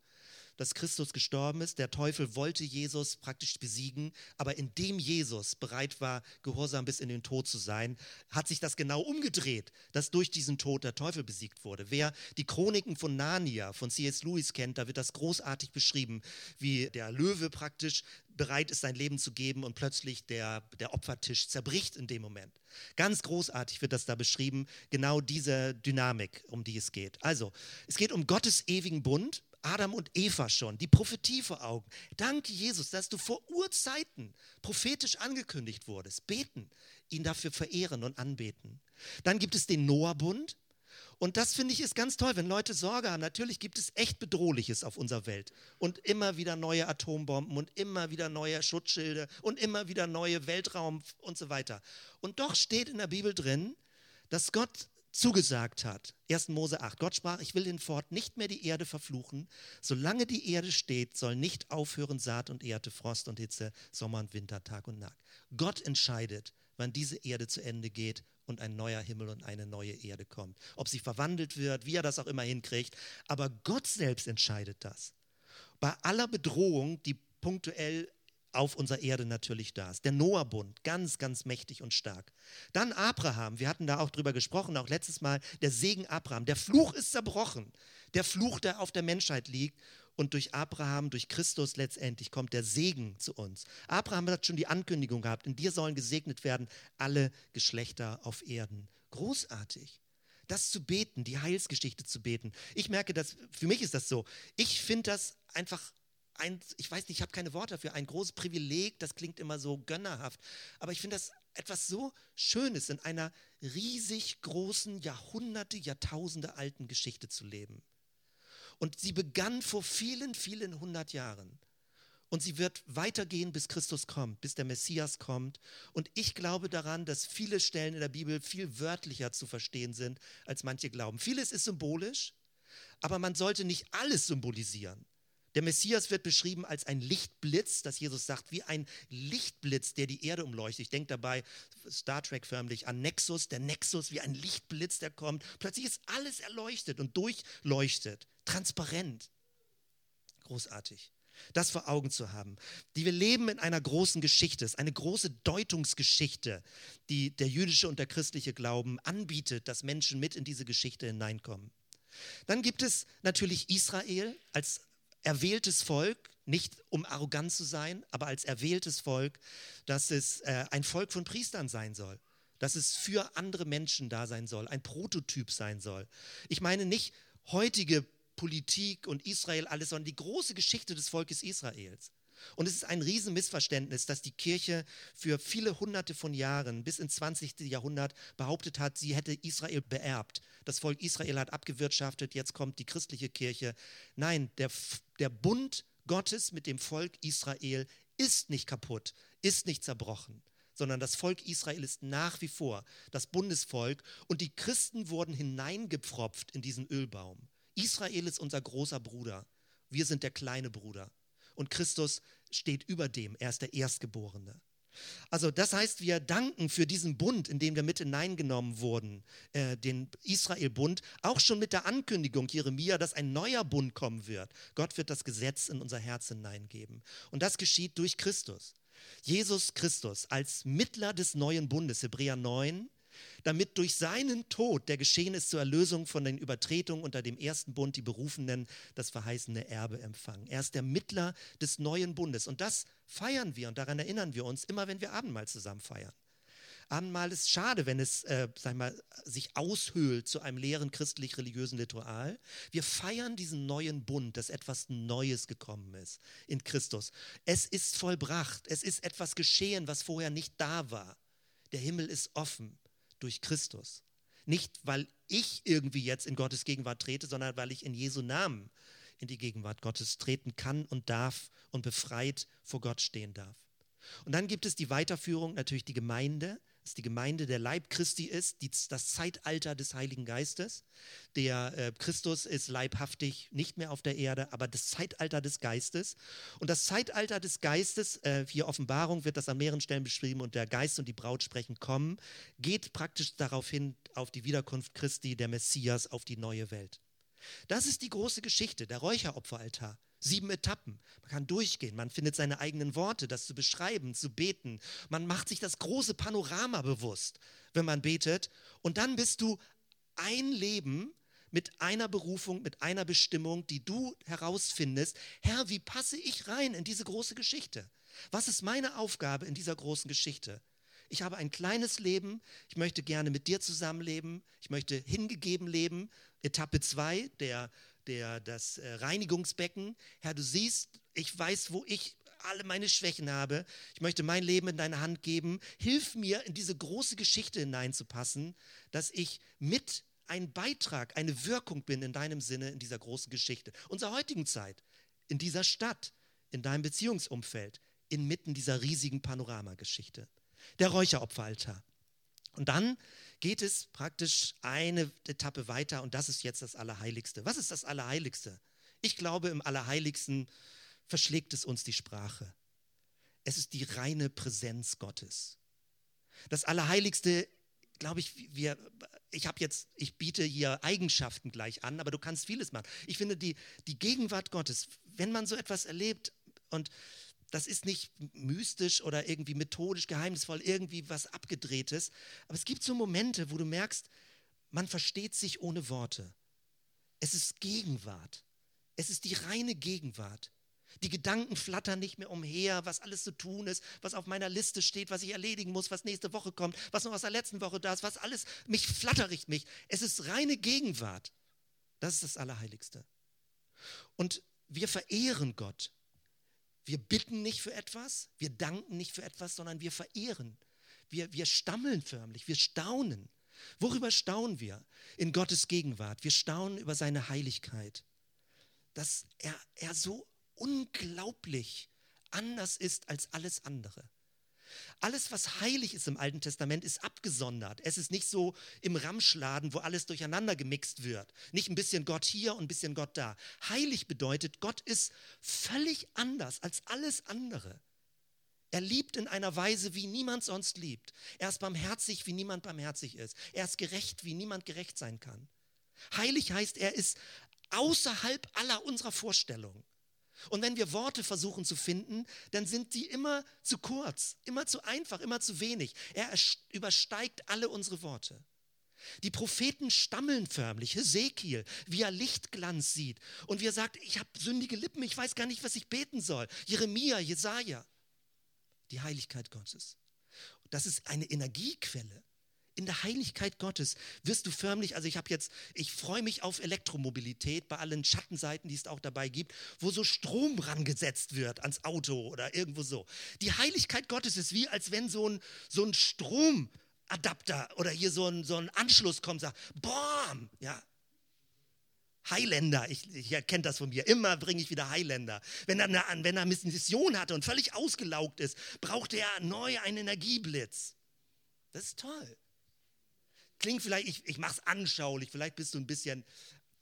dass Christus gestorben ist. Der Teufel wollte Jesus praktisch besiegen, aber indem Jesus bereit war, gehorsam bis in den Tod zu sein, hat sich das genau umgedreht, dass durch diesen Tod der Teufel besiegt wurde. Wer die Chroniken von Narnia von C.S. Lewis kennt, da wird das großartig beschrieben, wie der Löwe praktisch bereit ist, sein Leben zu geben und plötzlich der, der Opfertisch zerbricht in dem Moment. Ganz großartig wird das da beschrieben, genau diese Dynamik, um die es geht. Also, es geht um Gottes ewigen Bund, Adam und Eva schon, die Prophetie vor Augen. Danke, Jesus, dass du vor Urzeiten prophetisch angekündigt wurdest. Beten, ihn dafür verehren und anbeten. Dann gibt es den Noah-Bund. Und das finde ich ist ganz toll, wenn Leute Sorge haben. Natürlich gibt es echt Bedrohliches auf unserer Welt und immer wieder neue Atombomben und immer wieder neue Schutzschilde und immer wieder neue Weltraum und so weiter. Und doch steht in der Bibel drin, dass Gott zugesagt hat. 1. Mose 8. Gott sprach, ich will hinfort nicht mehr die Erde verfluchen. Solange die Erde steht, soll nicht aufhören Saat und Erde, Frost und Hitze, Sommer und Winter, Tag und Nacht. Gott entscheidet, wann diese Erde zu Ende geht und ein neuer Himmel und eine neue Erde kommt. Ob sie verwandelt wird, wie er das auch immer hinkriegt. Aber Gott selbst entscheidet das. Bei aller Bedrohung, die punktuell auf unserer Erde natürlich da ist. Der Noah-Bund, ganz, ganz mächtig und stark. Dann Abraham, wir hatten da auch drüber gesprochen, auch letztes Mal, der Segen Abraham. Der Fluch ist zerbrochen. Der Fluch, der auf der Menschheit liegt. Und durch Abraham, durch Christus letztendlich kommt der Segen zu uns. Abraham hat schon die Ankündigung gehabt, in dir sollen gesegnet werden alle Geschlechter auf Erden. Großartig das zu beten, die Heilsgeschichte zu beten. Ich merke, dass für mich ist das so. Ich finde das einfach ein, ich weiß nicht, ich habe keine Worte dafür, ein großes Privileg, das klingt immer so gönnerhaft, aber ich finde das etwas so Schönes, in einer riesig großen, Jahrhunderte, Jahrtausende alten Geschichte zu leben. Und sie begann vor vielen, vielen hundert Jahren. Und sie wird weitergehen, bis Christus kommt, bis der Messias kommt. Und ich glaube daran, dass viele Stellen in der Bibel viel wörtlicher zu verstehen sind, als manche glauben. Vieles ist symbolisch, aber man sollte nicht alles symbolisieren. Der Messias wird beschrieben als ein Lichtblitz, das Jesus sagt, wie ein Lichtblitz, der die Erde umleuchtet. Ich denke dabei Star Trek förmlich an Nexus, der Nexus wie ein Lichtblitz, der kommt. Plötzlich ist alles erleuchtet und durchleuchtet, transparent. Großartig das vor Augen zu haben. Die wir leben in einer großen Geschichte, es ist eine große Deutungsgeschichte, die der jüdische und der christliche Glauben anbietet, dass Menschen mit in diese Geschichte hineinkommen. Dann gibt es natürlich Israel als erwähltes Volk, nicht um arrogant zu sein, aber als erwähltes Volk, dass es äh, ein Volk von Priestern sein soll, dass es für andere Menschen da sein soll, ein Prototyp sein soll. Ich meine nicht heutige Politik und Israel alles, sondern die große Geschichte des Volkes Israels. Und es ist ein Riesenmissverständnis, dass die Kirche für viele hunderte von Jahren bis ins 20. Jahrhundert behauptet hat, sie hätte Israel beerbt. Das Volk Israel hat abgewirtschaftet, jetzt kommt die christliche Kirche. Nein, der, der Bund Gottes mit dem Volk Israel ist nicht kaputt, ist nicht zerbrochen sondern das Volk Israel ist nach wie vor das Bundesvolk und die Christen wurden hineingepfropft in diesen Ölbaum. Israel ist unser großer Bruder, wir sind der kleine Bruder und Christus steht über dem, er ist der Erstgeborene. Also das heißt, wir danken für diesen Bund, in den wir mit hineingenommen wurden, äh, den Israel-Bund, auch schon mit der Ankündigung Jeremia, dass ein neuer Bund kommen wird. Gott wird das Gesetz in unser Herz hineingeben. Und das geschieht durch Christus. Jesus Christus als Mittler des neuen Bundes, Hebräer 9, damit durch seinen Tod, der geschehen ist zur Erlösung von den Übertretungen unter dem ersten Bund, die Berufenen das verheißene Erbe empfangen. Er ist der Mittler des neuen Bundes. Und das feiern wir und daran erinnern wir uns immer, wenn wir Abendmahl zusammen feiern. Abendmahl ist schade, wenn es äh, sag mal, sich aushöhlt zu einem leeren christlich-religiösen Ritual. Wir feiern diesen neuen Bund, dass etwas Neues gekommen ist in Christus. Es ist vollbracht. Es ist etwas geschehen, was vorher nicht da war. Der Himmel ist offen durch Christus. Nicht, weil ich irgendwie jetzt in Gottes Gegenwart trete, sondern weil ich in Jesu Namen in die Gegenwart Gottes treten kann und darf und befreit vor Gott stehen darf. Und dann gibt es die Weiterführung, natürlich die Gemeinde, dass die Gemeinde der Leib Christi ist, die, das Zeitalter des Heiligen Geistes. Der äh, Christus ist leibhaftig nicht mehr auf der Erde, aber das Zeitalter des Geistes. Und das Zeitalter des Geistes, äh, hier Offenbarung wird das an mehreren Stellen beschrieben und der Geist und die Braut sprechen kommen, geht praktisch darauf hin, auf die Wiederkunft Christi, der Messias, auf die neue Welt. Das ist die große Geschichte, der Räucheropferaltar. Sieben Etappen. Man kann durchgehen, man findet seine eigenen Worte, das zu beschreiben, zu beten. Man macht sich das große Panorama bewusst, wenn man betet. Und dann bist du ein Leben mit einer Berufung, mit einer Bestimmung, die du herausfindest. Herr, wie passe ich rein in diese große Geschichte? Was ist meine Aufgabe in dieser großen Geschichte? Ich habe ein kleines Leben, ich möchte gerne mit dir zusammenleben, ich möchte hingegeben leben. Etappe 2, der der, das äh, Reinigungsbecken. Herr, du siehst, ich weiß, wo ich alle meine Schwächen habe. Ich möchte mein Leben in deine Hand geben. Hilf mir, in diese große Geschichte hineinzupassen, dass ich mit ein Beitrag, eine Wirkung bin in deinem Sinne in dieser großen Geschichte. Unserer heutigen Zeit, in dieser Stadt, in deinem Beziehungsumfeld, inmitten dieser riesigen Panoramageschichte. Der Räucheropferaltar. Und dann geht es praktisch eine Etappe weiter und das ist jetzt das Allerheiligste. Was ist das Allerheiligste? Ich glaube, im Allerheiligsten verschlägt es uns die Sprache. Es ist die reine Präsenz Gottes. Das Allerheiligste, glaube ich, wir, ich habe jetzt, ich biete hier Eigenschaften gleich an, aber du kannst vieles machen. Ich finde die, die Gegenwart Gottes, wenn man so etwas erlebt und das ist nicht mystisch oder irgendwie methodisch, geheimnisvoll, irgendwie was abgedrehtes. Aber es gibt so Momente, wo du merkst, man versteht sich ohne Worte. Es ist Gegenwart. Es ist die reine Gegenwart. Die Gedanken flattern nicht mehr umher, was alles zu tun ist, was auf meiner Liste steht, was ich erledigen muss, was nächste Woche kommt, was noch aus der letzten Woche da ist, was alles, mich flatterigt mich. Es ist reine Gegenwart. Das ist das Allerheiligste. Und wir verehren Gott. Wir bitten nicht für etwas, wir danken nicht für etwas, sondern wir verehren. Wir, wir stammeln förmlich, wir staunen. Worüber staunen wir in Gottes Gegenwart? Wir staunen über seine Heiligkeit, dass er, er so unglaublich anders ist als alles andere. Alles, was heilig ist im Alten Testament, ist abgesondert. Es ist nicht so im Ramschladen, wo alles durcheinander gemixt wird. Nicht ein bisschen Gott hier und ein bisschen Gott da. Heilig bedeutet, Gott ist völlig anders als alles andere. Er liebt in einer Weise, wie niemand sonst liebt. Er ist barmherzig, wie niemand barmherzig ist. Er ist gerecht, wie niemand gerecht sein kann. Heilig heißt, er ist außerhalb aller unserer Vorstellungen. Und wenn wir Worte versuchen zu finden, dann sind die immer zu kurz, immer zu einfach, immer zu wenig. Er übersteigt alle unsere Worte. Die Propheten stammeln förmlich, Hesekiel, wie er Lichtglanz sieht und wie er sagt, ich habe sündige Lippen, ich weiß gar nicht, was ich beten soll. Jeremia, Jesaja, die Heiligkeit Gottes. Das ist eine Energiequelle in der Heiligkeit Gottes wirst du förmlich, also ich habe jetzt, ich freue mich auf Elektromobilität bei allen Schattenseiten, die es auch dabei gibt, wo so Strom rangesetzt wird ans Auto oder irgendwo so. Die Heiligkeit Gottes ist wie, als wenn so ein, so ein Stromadapter oder hier so ein, so ein Anschluss kommt, sagt, boom, ja, Highlander, ich, ich erkenne das von mir, immer bringe ich wieder Highlander. Wenn er, eine, wenn er eine Mission hatte und völlig ausgelaugt ist, braucht er neu einen Energieblitz. Das ist toll klingt vielleicht, ich, ich mache es anschaulich, vielleicht bist du ein bisschen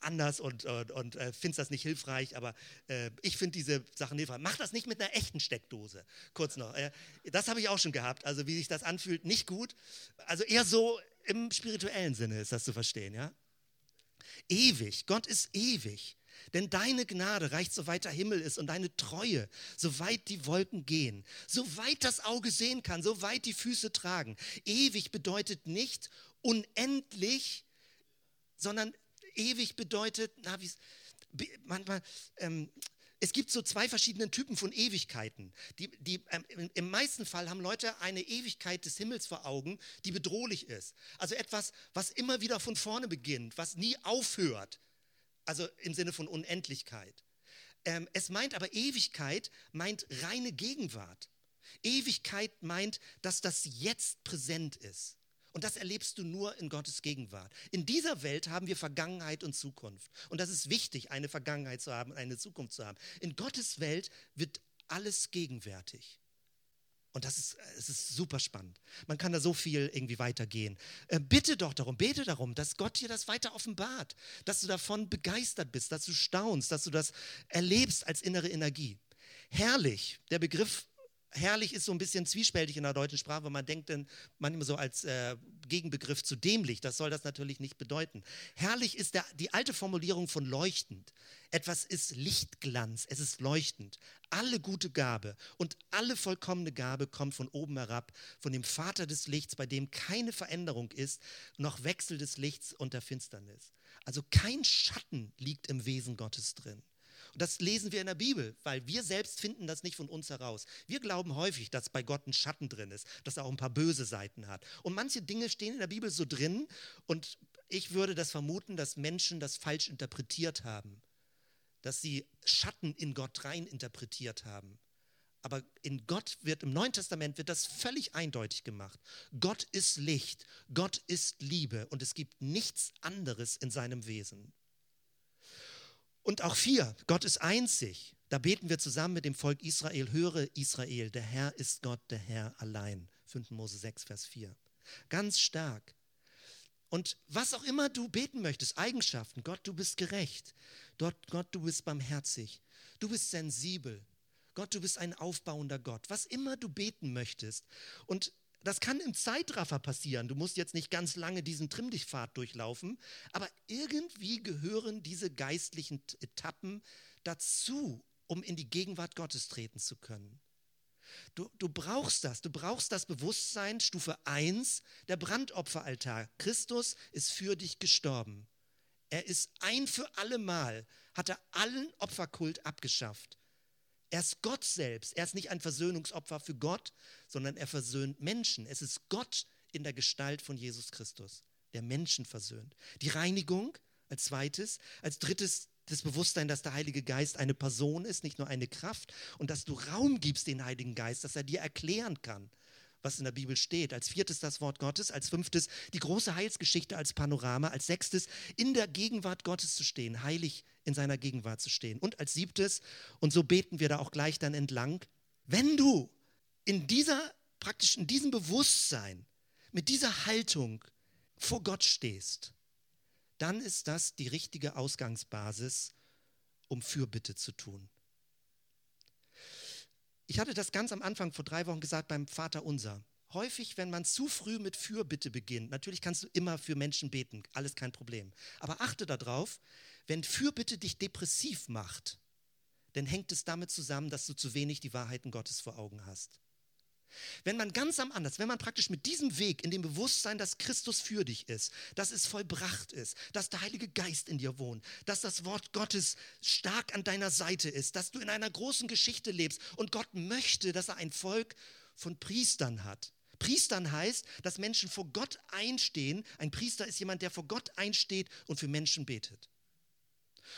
anders und, und, und äh, findest das nicht hilfreich, aber äh, ich finde diese Sachen hilfreich. Mach das nicht mit einer echten Steckdose. Kurz noch. Äh, das habe ich auch schon gehabt. Also wie sich das anfühlt, nicht gut. Also eher so im spirituellen Sinne ist das zu verstehen, ja? Ewig. Gott ist ewig. Denn deine Gnade reicht, so weit der Himmel ist und deine Treue, so weit die Wolken gehen, so weit das Auge sehen kann, so weit die Füße tragen. Ewig bedeutet nicht unendlich, sondern ewig bedeutet, na, wie manchmal ähm, es gibt so zwei verschiedene Typen von Ewigkeiten. Die, die, ähm, Im meisten Fall haben Leute eine Ewigkeit des Himmels vor Augen, die bedrohlich ist. Also etwas, was immer wieder von vorne beginnt, was nie aufhört. Also im Sinne von Unendlichkeit. Ähm, es meint aber Ewigkeit, meint reine Gegenwart. Ewigkeit meint, dass das jetzt präsent ist. Und das erlebst du nur in Gottes Gegenwart. In dieser Welt haben wir Vergangenheit und Zukunft. Und das ist wichtig, eine Vergangenheit zu haben, eine Zukunft zu haben. In Gottes Welt wird alles gegenwärtig. Und das ist, es ist super spannend. Man kann da so viel irgendwie weitergehen. Äh, bitte doch darum, bete darum, dass Gott dir das weiter offenbart, dass du davon begeistert bist, dass du staunst, dass du das erlebst als innere Energie. Herrlich, der Begriff herrlich ist so ein bisschen zwiespältig in der deutschen Sprache, weil man denkt dann manchmal so als äh, Gegenbegriff zu dämlich. Das soll das natürlich nicht bedeuten. Herrlich ist der, die alte Formulierung von leuchtend. Etwas ist Lichtglanz, es ist leuchtend. Alle gute Gabe und alle vollkommene Gabe kommt von oben herab, von dem Vater des Lichts, bei dem keine Veränderung ist, noch Wechsel des Lichts und der Finsternis. Also kein Schatten liegt im Wesen Gottes drin. Und das lesen wir in der Bibel, weil wir selbst finden das nicht von uns heraus. Wir glauben häufig, dass bei Gott ein Schatten drin ist, dass er auch ein paar böse Seiten hat. Und manche Dinge stehen in der Bibel so drin und ich würde das vermuten, dass Menschen das falsch interpretiert haben, dass sie Schatten in Gott rein interpretiert haben. Aber in Gott wird, im Neuen Testament wird das völlig eindeutig gemacht. Gott ist Licht, Gott ist Liebe und es gibt nichts anderes in seinem Wesen. Und auch vier, Gott ist einzig. Da beten wir zusammen mit dem Volk Israel, höre Israel, der Herr ist Gott, der Herr allein. 5. Mose 6, Vers 4. Ganz stark. Und was auch immer du beten möchtest, Eigenschaften, Gott, du bist gerecht. Gott, Gott, du bist barmherzig. Du bist sensibel. Gott, du bist ein aufbauender Gott. Was immer du beten möchtest. Und das kann im Zeitraffer passieren. Du musst jetzt nicht ganz lange diesen Trimmdichtpfad durchlaufen, aber irgendwie gehören diese geistlichen Etappen dazu, um in die Gegenwart Gottes treten zu können. Du, du brauchst das. Du brauchst das Bewusstsein, Stufe 1, der Brandopferaltar. Christus ist für dich gestorben. Er ist ein für alle Mal, hat er allen Opferkult abgeschafft. Er ist Gott selbst. Er ist nicht ein Versöhnungsopfer für Gott, sondern er versöhnt Menschen. Es ist Gott in der Gestalt von Jesus Christus, der Menschen versöhnt. Die Reinigung als zweites. Als drittes das Bewusstsein, dass der Heilige Geist eine Person ist, nicht nur eine Kraft. Und dass du Raum gibst den Heiligen Geist, dass er dir erklären kann, was in der Bibel steht. Als viertes das Wort Gottes, als fünftes die große Heilsgeschichte als Panorama, als sechstes in der Gegenwart Gottes zu stehen, heilig in seiner Gegenwart zu stehen. Und als siebtes, und so beten wir da auch gleich dann entlang, wenn du in dieser praktisch in diesem Bewusstsein, mit dieser Haltung vor Gott stehst, dann ist das die richtige Ausgangsbasis, um Fürbitte zu tun. Ich hatte das ganz am Anfang vor drei Wochen gesagt beim Vater Unser. Häufig, wenn man zu früh mit Fürbitte beginnt, natürlich kannst du immer für Menschen beten, alles kein Problem. Aber achte darauf, wenn Fürbitte dich depressiv macht, dann hängt es damit zusammen, dass du zu wenig die Wahrheiten Gottes vor Augen hast. Wenn man ganz am anders, wenn man praktisch mit diesem Weg in dem Bewusstsein, dass Christus für dich ist, dass es vollbracht ist, dass der Heilige Geist in dir wohnt, dass das Wort Gottes stark an deiner Seite ist, dass du in einer großen Geschichte lebst und Gott möchte, dass er ein Volk von Priestern hat. Priestern heißt, dass Menschen vor Gott einstehen. Ein Priester ist jemand, der vor Gott einsteht und für Menschen betet.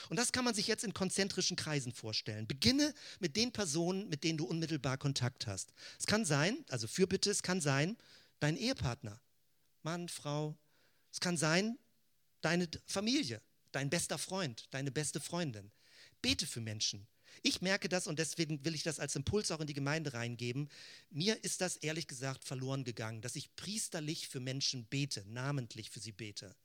Und das kann man sich jetzt in konzentrischen Kreisen vorstellen. Beginne mit den Personen, mit denen du unmittelbar Kontakt hast. Es kann sein, also Fürbitte, es kann sein, dein Ehepartner, Mann, Frau. Es kann sein, deine Familie, dein bester Freund, deine beste Freundin. Bete für Menschen. Ich merke das und deswegen will ich das als Impuls auch in die Gemeinde reingeben. Mir ist das ehrlich gesagt verloren gegangen, dass ich priesterlich für Menschen bete, namentlich für sie bete.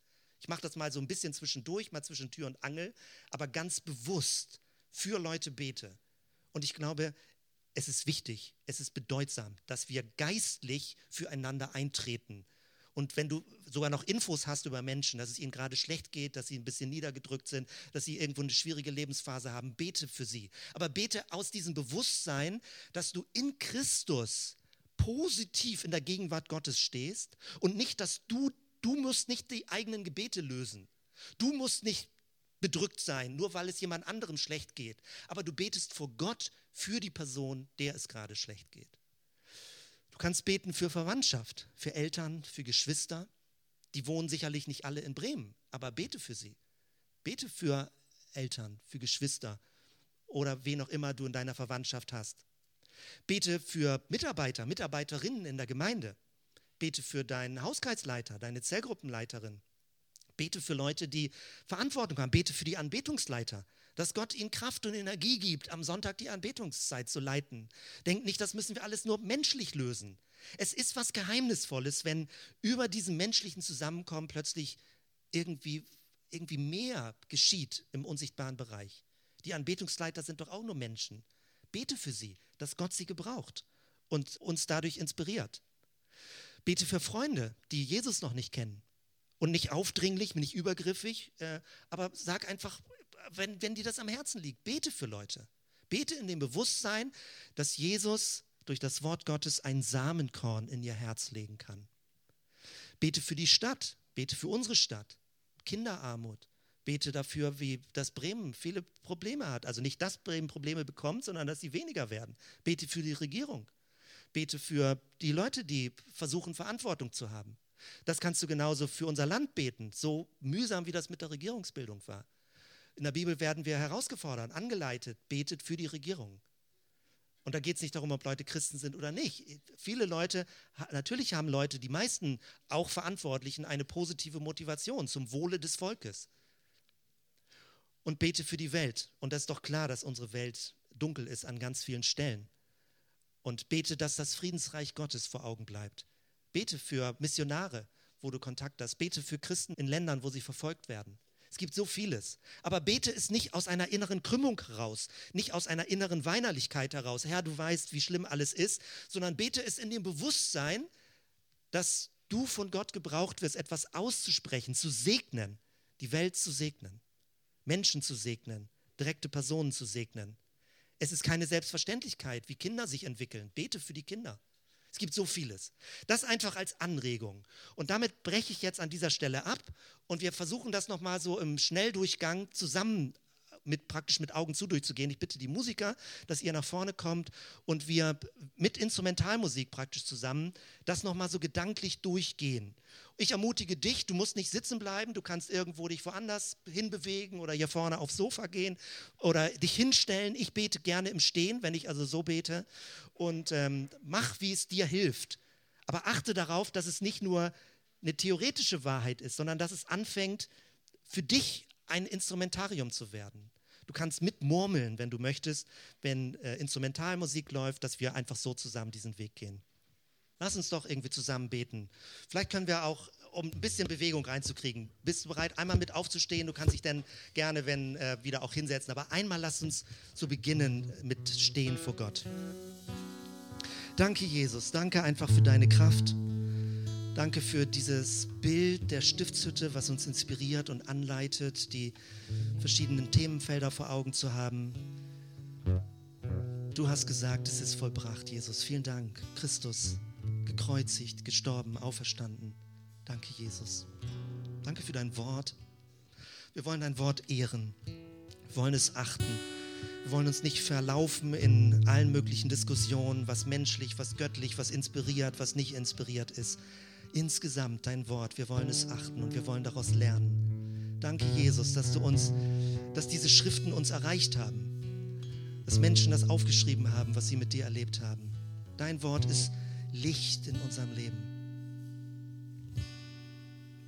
Ich mache das mal so ein bisschen zwischendurch, mal zwischen Tür und Angel, aber ganz bewusst für Leute bete. Und ich glaube, es ist wichtig, es ist bedeutsam, dass wir geistlich füreinander eintreten. Und wenn du sogar noch Infos hast über Menschen, dass es ihnen gerade schlecht geht, dass sie ein bisschen niedergedrückt sind, dass sie irgendwo eine schwierige Lebensphase haben, bete für sie. Aber bete aus diesem Bewusstsein, dass du in Christus positiv in der Gegenwart Gottes stehst und nicht, dass du Du musst nicht die eigenen Gebete lösen. Du musst nicht bedrückt sein, nur weil es jemand anderem schlecht geht. Aber du betest vor Gott für die Person, der es gerade schlecht geht. Du kannst beten für Verwandtschaft, für Eltern, für Geschwister. Die wohnen sicherlich nicht alle in Bremen, aber bete für sie. Bete für Eltern, für Geschwister oder wen auch immer du in deiner Verwandtschaft hast. Bete für Mitarbeiter, Mitarbeiterinnen in der Gemeinde. Bete für deinen Hauskreisleiter, deine Zellgruppenleiterin. Bete für Leute, die Verantwortung haben. Bete für die Anbetungsleiter, dass Gott ihnen Kraft und Energie gibt, am Sonntag die Anbetungszeit zu leiten. Denk nicht, das müssen wir alles nur menschlich lösen. Es ist was Geheimnisvolles, wenn über diesem menschlichen Zusammenkommen plötzlich irgendwie, irgendwie mehr geschieht im unsichtbaren Bereich. Die Anbetungsleiter sind doch auch nur Menschen. Bete für sie, dass Gott sie gebraucht und uns dadurch inspiriert. Bete für Freunde, die Jesus noch nicht kennen. Und nicht aufdringlich, nicht übergriffig, äh, aber sag einfach, wenn, wenn dir das am Herzen liegt, bete für Leute. Bete in dem Bewusstsein, dass Jesus durch das Wort Gottes ein Samenkorn in ihr Herz legen kann. Bete für die Stadt, bete für unsere Stadt, Kinderarmut. Bete dafür, wie das Bremen viele Probleme hat. Also nicht, dass Bremen Probleme bekommt, sondern dass sie weniger werden. Bete für die Regierung. Bete für die Leute, die versuchen, Verantwortung zu haben. Das kannst du genauso für unser Land beten, so mühsam wie das mit der Regierungsbildung war. In der Bibel werden wir herausgefordert, angeleitet, betet für die Regierung. Und da geht es nicht darum, ob Leute Christen sind oder nicht. Viele Leute, natürlich haben Leute, die meisten auch Verantwortlichen, eine positive Motivation zum Wohle des Volkes. Und bete für die Welt. Und das ist doch klar, dass unsere Welt dunkel ist an ganz vielen Stellen. Und bete, dass das Friedensreich Gottes vor Augen bleibt. Bete für Missionare, wo du Kontakt hast. Bete für Christen in Ländern, wo sie verfolgt werden. Es gibt so vieles. Aber bete es nicht aus einer inneren Krümmung heraus, nicht aus einer inneren Weinerlichkeit heraus. Herr, du weißt, wie schlimm alles ist, sondern bete es in dem Bewusstsein, dass du von Gott gebraucht wirst, etwas auszusprechen, zu segnen, die Welt zu segnen, Menschen zu segnen, direkte Personen zu segnen. Es ist keine Selbstverständlichkeit, wie Kinder sich entwickeln. Bete für die Kinder. Es gibt so vieles. Das einfach als Anregung. Und damit breche ich jetzt an dieser Stelle ab und wir versuchen das nochmal so im Schnelldurchgang zusammen mit praktisch mit Augen zu durchzugehen. Ich bitte die Musiker, dass ihr nach vorne kommt und wir mit Instrumentalmusik praktisch zusammen das nochmal so gedanklich durchgehen. Ich ermutige dich, du musst nicht sitzen bleiben, du kannst irgendwo dich woanders hinbewegen oder hier vorne aufs Sofa gehen oder dich hinstellen. Ich bete gerne im Stehen, wenn ich also so bete. Und ähm, mach, wie es dir hilft. Aber achte darauf, dass es nicht nur eine theoretische Wahrheit ist, sondern dass es anfängt, für dich ein Instrumentarium zu werden. Du kannst mitmurmeln, wenn du möchtest, wenn äh, Instrumentalmusik läuft, dass wir einfach so zusammen diesen Weg gehen. Lass uns doch irgendwie zusammen beten. Vielleicht können wir auch, um ein bisschen Bewegung reinzukriegen, bist du bereit, einmal mit aufzustehen? Du kannst dich dann gerne, wenn äh, wieder auch hinsetzen. Aber einmal lass uns so beginnen mit Stehen vor Gott. Danke, Jesus. Danke einfach für deine Kraft. Danke für dieses Bild der Stiftshütte, was uns inspiriert und anleitet, die verschiedenen Themenfelder vor Augen zu haben. Du hast gesagt, es ist vollbracht, Jesus. Vielen Dank, Christus gekreuzigt, gestorben, auferstanden. Danke, Jesus. Danke für dein Wort. Wir wollen dein Wort ehren. Wir wollen es achten. Wir wollen uns nicht verlaufen in allen möglichen Diskussionen, was menschlich, was göttlich, was inspiriert, was nicht inspiriert ist. Insgesamt dein Wort, wir wollen es achten und wir wollen daraus lernen. Danke, Jesus, dass du uns, dass diese Schriften uns erreicht haben. Dass Menschen das aufgeschrieben haben, was sie mit dir erlebt haben. Dein Wort ist Licht in unserem Leben.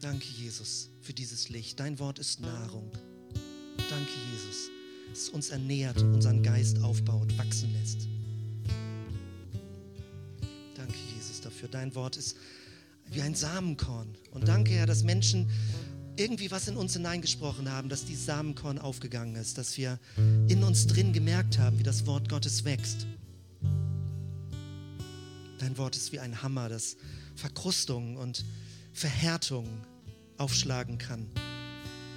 Danke, Jesus, für dieses Licht. Dein Wort ist Nahrung. Danke, Jesus, dass es uns ernährt, unseren Geist aufbaut, wachsen lässt. Danke, Jesus, dafür. Dein Wort ist wie ein Samenkorn. Und danke, Herr, dass Menschen irgendwie was in uns hineingesprochen haben, dass dieses Samenkorn aufgegangen ist, dass wir in uns drin gemerkt haben, wie das Wort Gottes wächst. Dein Wort ist wie ein Hammer, das Verkrustungen und Verhärtungen aufschlagen kann.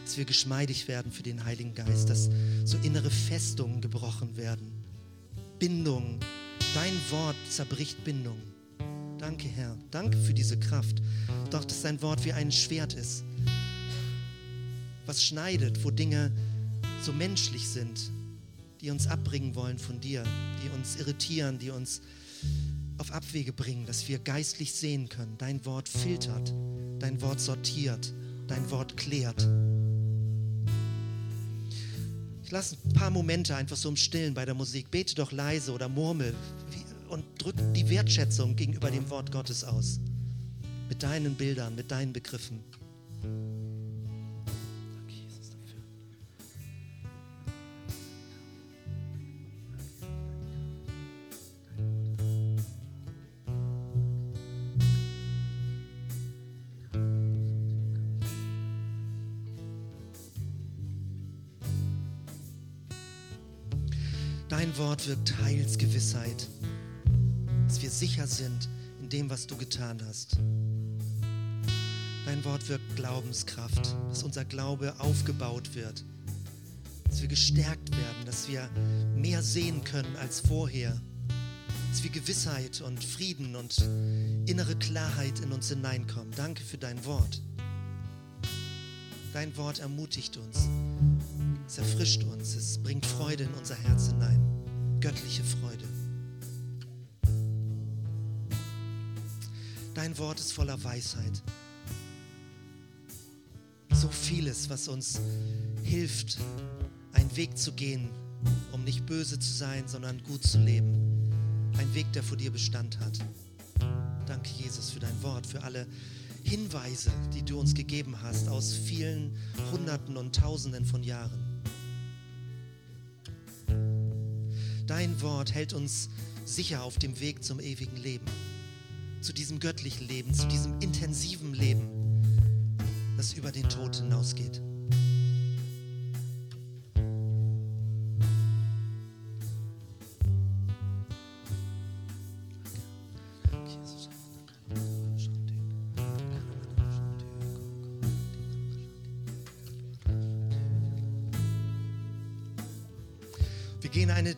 Dass wir geschmeidig werden für den Heiligen Geist, dass so innere Festungen gebrochen werden. Bindungen. Dein Wort zerbricht Bindungen. Danke, Herr. Danke für diese Kraft. Doch, dass dein Wort wie ein Schwert ist, was schneidet, wo Dinge so menschlich sind, die uns abbringen wollen von dir, die uns irritieren, die uns auf Abwege bringen, dass wir geistlich sehen können. Dein Wort filtert, dein Wort sortiert, dein Wort klärt. Ich lasse ein paar Momente einfach so im Stillen bei der Musik. Bete doch leise oder murmel und drück die Wertschätzung gegenüber dem Wort Gottes aus. Mit deinen Bildern, mit deinen Begriffen. Dein Wort wirkt Heilsgewissheit, sicher sind in dem, was du getan hast. Dein Wort wirkt Glaubenskraft, dass unser Glaube aufgebaut wird, dass wir gestärkt werden, dass wir mehr sehen können als vorher, dass wir Gewissheit und Frieden und innere Klarheit in uns hineinkommen. Danke für dein Wort. Dein Wort ermutigt uns, es erfrischt uns, es bringt Freude in unser Herz hinein, göttliche Freude. Dein Wort ist voller Weisheit. So vieles, was uns hilft, einen Weg zu gehen, um nicht böse zu sein, sondern gut zu leben. Ein Weg, der vor dir Bestand hat. Danke, Jesus, für dein Wort, für alle Hinweise, die du uns gegeben hast aus vielen Hunderten und Tausenden von Jahren. Dein Wort hält uns sicher auf dem Weg zum ewigen Leben, zu diesem göttlichen Leben, zu diesem intensiven Leben, das über den Tod hinausgeht.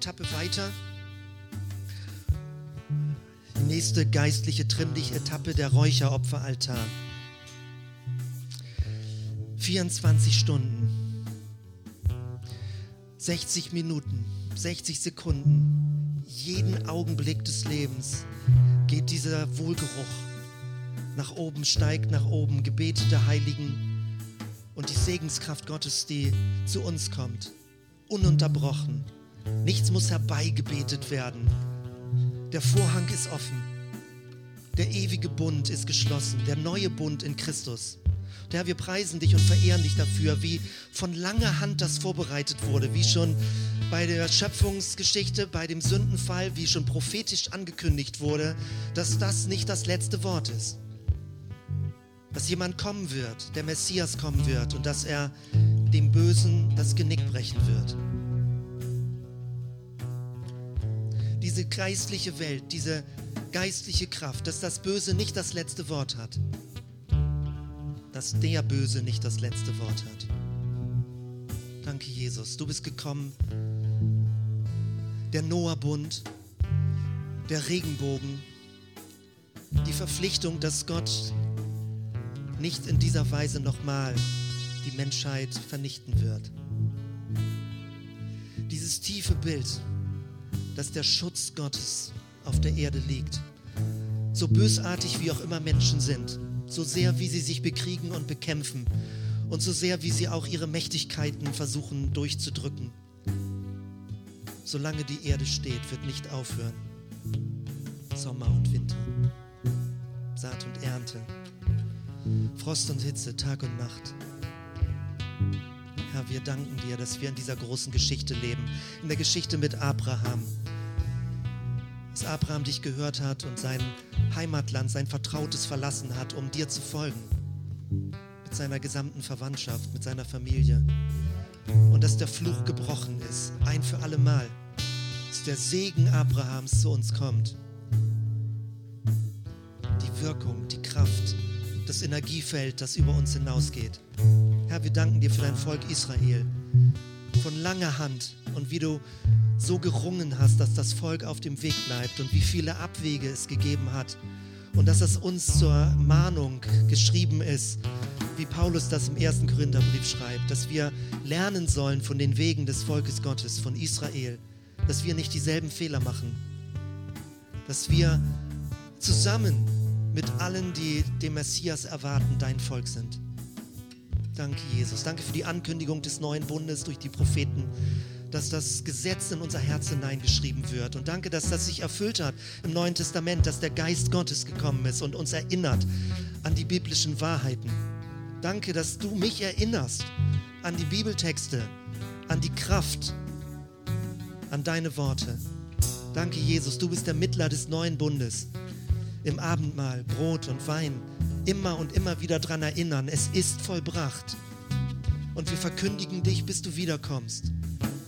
Etappe weiter. Nächste geistliche Trimm dich Etappe der Räucheropferaltar. 24 Stunden, 60 Minuten, 60 Sekunden, jeden Augenblick des Lebens geht dieser Wohlgeruch nach oben, steigt nach oben, Gebete der Heiligen und die Segenskraft Gottes, die zu uns kommt, ununterbrochen. Nichts muss herbeigebetet werden. Der Vorhang ist offen. Der ewige Bund ist geschlossen. Der neue Bund in Christus. Herr, wir preisen dich und verehren dich dafür, wie von langer Hand das vorbereitet wurde, wie schon bei der Schöpfungsgeschichte, bei dem Sündenfall, wie schon prophetisch angekündigt wurde, dass das nicht das letzte Wort ist. Dass jemand kommen wird, der Messias kommen wird und dass er dem Bösen das Genick brechen wird. diese geistliche Welt, diese geistliche Kraft, dass das Böse nicht das letzte Wort hat. Dass der Böse nicht das letzte Wort hat. Danke, Jesus. Du bist gekommen. Der Noah-Bund, der Regenbogen, die Verpflichtung, dass Gott nicht in dieser Weise nochmal die Menschheit vernichten wird. Dieses tiefe Bild, dass der Schutz Gottes auf der Erde liegt. So bösartig wie auch immer Menschen sind, so sehr wie sie sich bekriegen und bekämpfen und so sehr wie sie auch ihre Mächtigkeiten versuchen durchzudrücken. Solange die Erde steht, wird nicht aufhören. Sommer und Winter, Saat und Ernte, Frost und Hitze, Tag und Nacht. Herr, wir danken dir, dass wir in dieser großen Geschichte leben, in der Geschichte mit Abraham. Abraham dich gehört hat und sein Heimatland, sein Vertrautes verlassen hat, um dir zu folgen. Mit seiner gesamten Verwandtschaft, mit seiner Familie. Und dass der Fluch gebrochen ist, ein für alle Mal. Dass der Segen Abrahams zu uns kommt. Die Wirkung, die Kraft, das Energiefeld, das über uns hinausgeht. Herr, wir danken dir für dein Volk Israel. Von langer Hand und wie du so gerungen hast, dass das Volk auf dem Weg bleibt und wie viele Abwege es gegeben hat und dass es uns zur Mahnung geschrieben ist, wie Paulus das im ersten Korintherbrief schreibt, dass wir lernen sollen von den Wegen des Volkes Gottes, von Israel, dass wir nicht dieselben Fehler machen, dass wir zusammen mit allen, die den Messias erwarten, dein Volk sind. Danke, Jesus. Danke für die Ankündigung des neuen Bundes durch die Propheten, dass das Gesetz in unser Herz hineingeschrieben wird. Und danke, dass das sich erfüllt hat im Neuen Testament, dass der Geist Gottes gekommen ist und uns erinnert an die biblischen Wahrheiten. Danke, dass du mich erinnerst an die Bibeltexte, an die Kraft, an deine Worte. Danke, Jesus, du bist der Mittler des neuen Bundes. Im Abendmahl, Brot und Wein, immer und immer wieder daran erinnern, es ist vollbracht. Und wir verkündigen dich, bis du wiederkommst.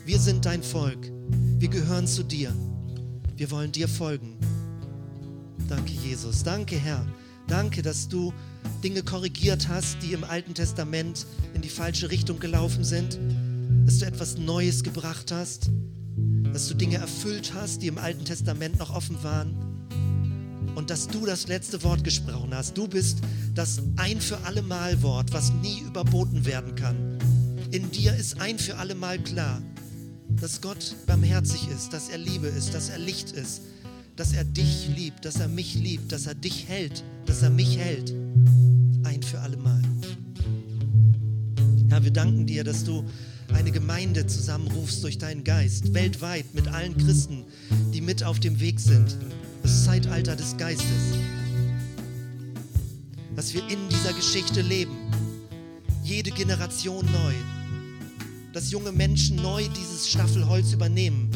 Wir sind dein Volk. Wir gehören zu dir. Wir wollen dir folgen. Danke, Jesus. Danke, Herr. Danke, dass du Dinge korrigiert hast, die im Alten Testament in die falsche Richtung gelaufen sind. Dass du etwas Neues gebracht hast dass du Dinge erfüllt hast, die im Alten Testament noch offen waren und dass du das letzte Wort gesprochen hast. Du bist das ein für alle Mal Wort, was nie überboten werden kann. In dir ist ein für alle Mal klar, dass Gott barmherzig ist, dass er Liebe ist, dass er Licht ist, dass er dich liebt, dass er mich liebt, dass er dich hält, dass er mich hält. Ein für alle Mal. Herr, wir danken dir, dass du eine Gemeinde zusammenrufst durch deinen Geist, weltweit mit allen Christen, die mit auf dem Weg sind. Das Zeitalter des Geistes. Dass wir in dieser Geschichte leben. Jede Generation neu. Dass junge Menschen neu dieses Staffelholz übernehmen,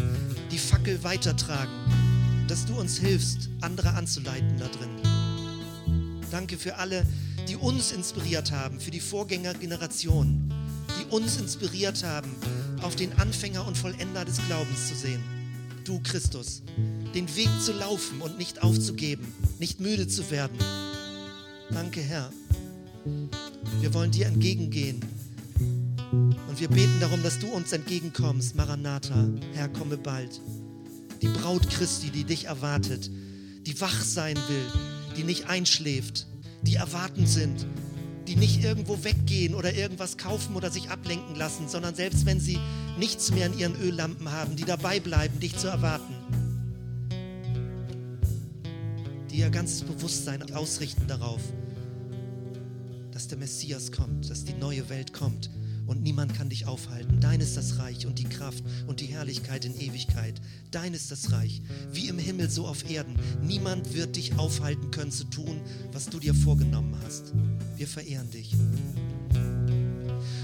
die Fackel weitertragen. Dass du uns hilfst, andere anzuleiten da drin. Danke für alle, die uns inspiriert haben, für die Vorgängergenerationen die uns inspiriert haben, auf den Anfänger und Vollender des Glaubens zu sehen. Du Christus, den Weg zu laufen und nicht aufzugeben, nicht müde zu werden. Danke, Herr. Wir wollen dir entgegengehen. Und wir beten darum, dass du uns entgegenkommst. Maranatha, Herr, komme bald. Die Braut Christi, die dich erwartet, die wach sein will, die nicht einschläft, die erwartend sind, die nicht irgendwo weggehen oder irgendwas kaufen oder sich ablenken lassen, sondern selbst wenn sie nichts mehr in ihren Öllampen haben, die dabei bleiben, dich zu erwarten. Die ihr ganzes Bewusstsein ausrichten darauf, dass der Messias kommt, dass die neue Welt kommt und niemand kann dich aufhalten. Dein ist das Reich und die Kraft und die Herrlichkeit in Ewigkeit. Dein ist das Reich, wie im Himmel so auf Erden. Niemand wird dich aufhalten können zu tun, was du dir vorgenommen hast. Wir verehren dich.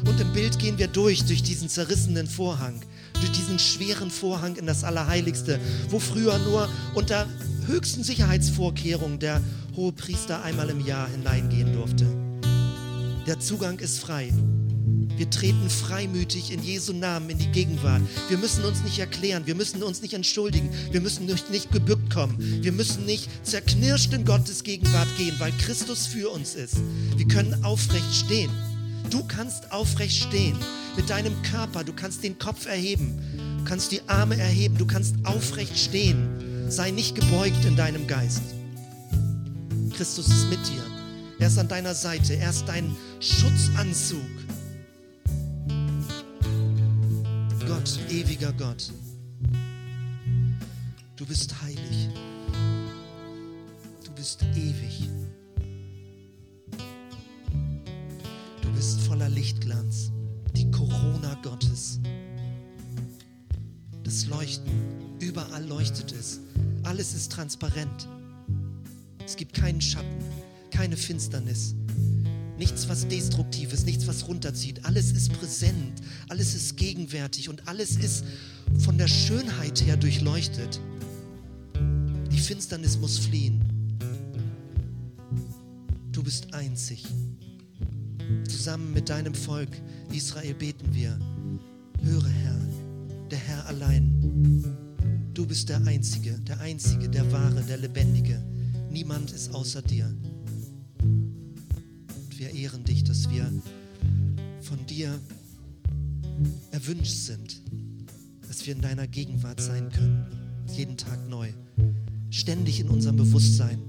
Und im Bild gehen wir durch, durch diesen zerrissenen Vorhang, durch diesen schweren Vorhang in das Allerheiligste, wo früher nur unter höchsten Sicherheitsvorkehrungen der hohe Priester einmal im Jahr hineingehen durfte. Der Zugang ist frei. Wir treten freimütig in Jesu Namen in die Gegenwart. Wir müssen uns nicht erklären, wir müssen uns nicht entschuldigen, wir müssen nicht, gebückt kommen, wir müssen nicht zerknirscht in Gottes Gegenwart gehen, weil Christus für uns ist. Wir können aufrecht stehen. Du kannst aufrecht stehen mit deinem Körper, du kannst den Kopf erheben, du kannst die Arme erheben, du kannst aufrecht stehen. Sei nicht gebeugt in deinem Geist. Christus ist mit dir. Er ist an deiner Seite. Er ist dein Schutzanzug. Gott, ewiger Gott. Du bist heilig. Du bist ewig. Du bist voller Lichtglanz. Die Corona Gottes. Das Leuchten. Überall leuchtet es. Alles ist transparent. Es gibt keinen Schatten, keine Finsternis. Nichts, was destruktives, nichts, was runterzieht. Alles ist präsent, alles ist gegenwärtig und alles ist von der Schönheit her durchleuchtet. Die Finsternis muss fliehen. Du bist einzig. Zusammen mit deinem Volk Israel beten wir. Höre, Herr, der Herr allein. Du bist der Einzige, der Einzige, der Wahre, der Lebendige. Niemand ist außer dir ehren dich, dass wir von dir erwünscht sind, dass wir in deiner Gegenwart sein können, jeden Tag neu, ständig in unserem Bewusstsein,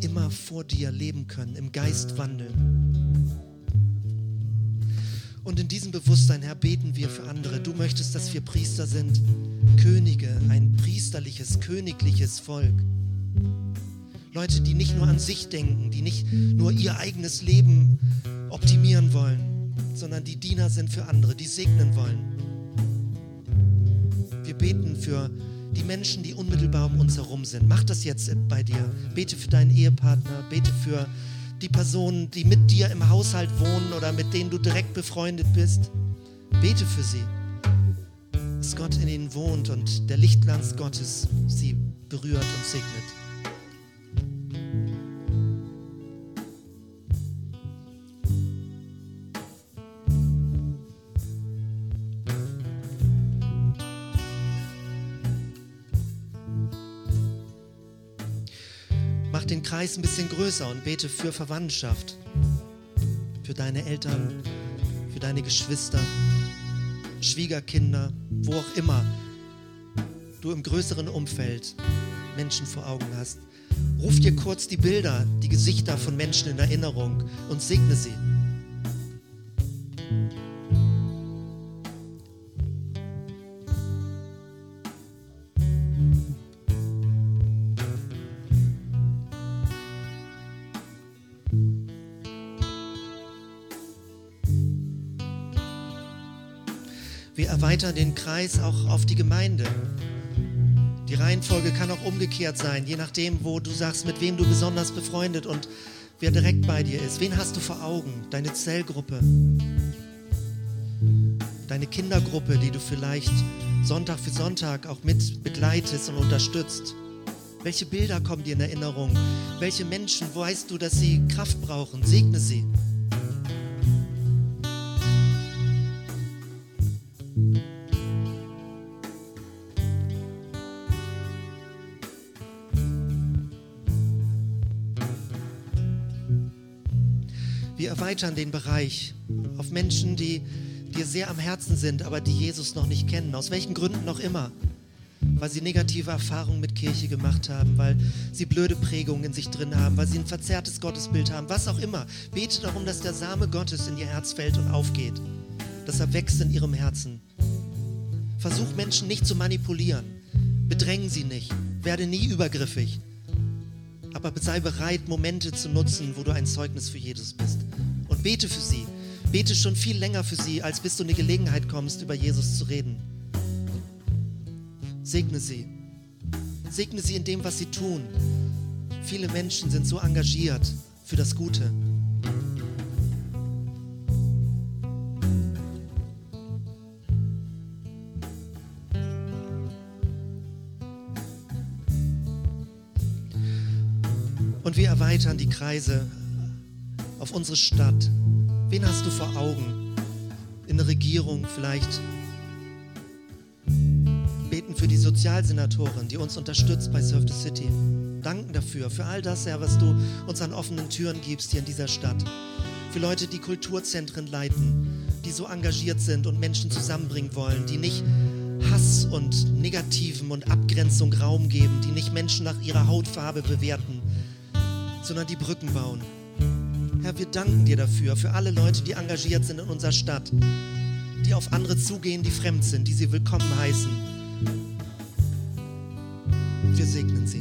immer vor dir leben können, im Geist wandeln. Und in diesem Bewusstsein, Herr, beten wir für andere. Du möchtest, dass wir Priester sind, Könige, ein priesterliches, königliches Volk. Leute, die nicht nur an sich denken, die nicht nur ihr eigenes Leben optimieren wollen, sondern die Diener sind für andere, die segnen wollen. Wir beten für die Menschen, die unmittelbar um uns herum sind. Mach das jetzt bei dir. Bete für deinen Ehepartner, bete für die Personen, die mit dir im Haushalt wohnen oder mit denen du direkt befreundet bist. Bete für sie, dass Gott in ihnen wohnt und der Lichtglanz Gottes sie berührt und segnet. Kreis ein bisschen größer und bete für Verwandtschaft, für deine Eltern, für deine Geschwister, Schwiegerkinder, wo auch immer du im größeren Umfeld Menschen vor Augen hast. Ruf dir kurz die Bilder, die Gesichter von Menschen in Erinnerung und segne sie. Erweitern den Kreis auch auf die Gemeinde. Die Reihenfolge kann auch umgekehrt sein, je nachdem, wo du sagst, mit wem du besonders befreundet und wer direkt bei dir ist. Wen hast du vor Augen? Deine Zellgruppe, deine Kindergruppe, die du vielleicht Sonntag für Sonntag auch mit begleitest und unterstützt. Welche Bilder kommen dir in Erinnerung? Welche Menschen weißt du, dass sie Kraft brauchen? Segne sie. Erweitern den Bereich auf Menschen, die dir sehr am Herzen sind, aber die Jesus noch nicht kennen, aus welchen Gründen noch immer. Weil sie negative Erfahrungen mit Kirche gemacht haben, weil sie blöde Prägungen in sich drin haben, weil sie ein verzerrtes Gottesbild haben, was auch immer. Bete darum, dass der Same Gottes in ihr Herz fällt und aufgeht, dass er wächst in ihrem Herzen. Versuch Menschen nicht zu manipulieren. Bedrängen sie nicht. Werde nie übergriffig. Aber sei bereit, Momente zu nutzen, wo du ein Zeugnis für Jesus bist bete für sie. Bete schon viel länger für sie, als bis du eine Gelegenheit kommst, über Jesus zu reden. Segne sie. Segne sie in dem, was sie tun. Viele Menschen sind so engagiert für das Gute. Und wir erweitern die Kreise auf unsere Stadt. Wen hast du vor Augen? In der Regierung vielleicht? Beten für die Sozialsenatorin, die uns unterstützt bei Surf the City. Danken dafür, für all das, Herr, was du uns an offenen Türen gibst hier in dieser Stadt. Für Leute, die Kulturzentren leiten, die so engagiert sind und Menschen zusammenbringen wollen, die nicht Hass und Negativen und Abgrenzung Raum geben, die nicht Menschen nach ihrer Hautfarbe bewerten, sondern die Brücken bauen. Herr, wir danken dir dafür, für alle Leute, die engagiert sind in unserer Stadt, die auf andere zugehen, die fremd sind, die sie willkommen heißen. Wir segnen sie.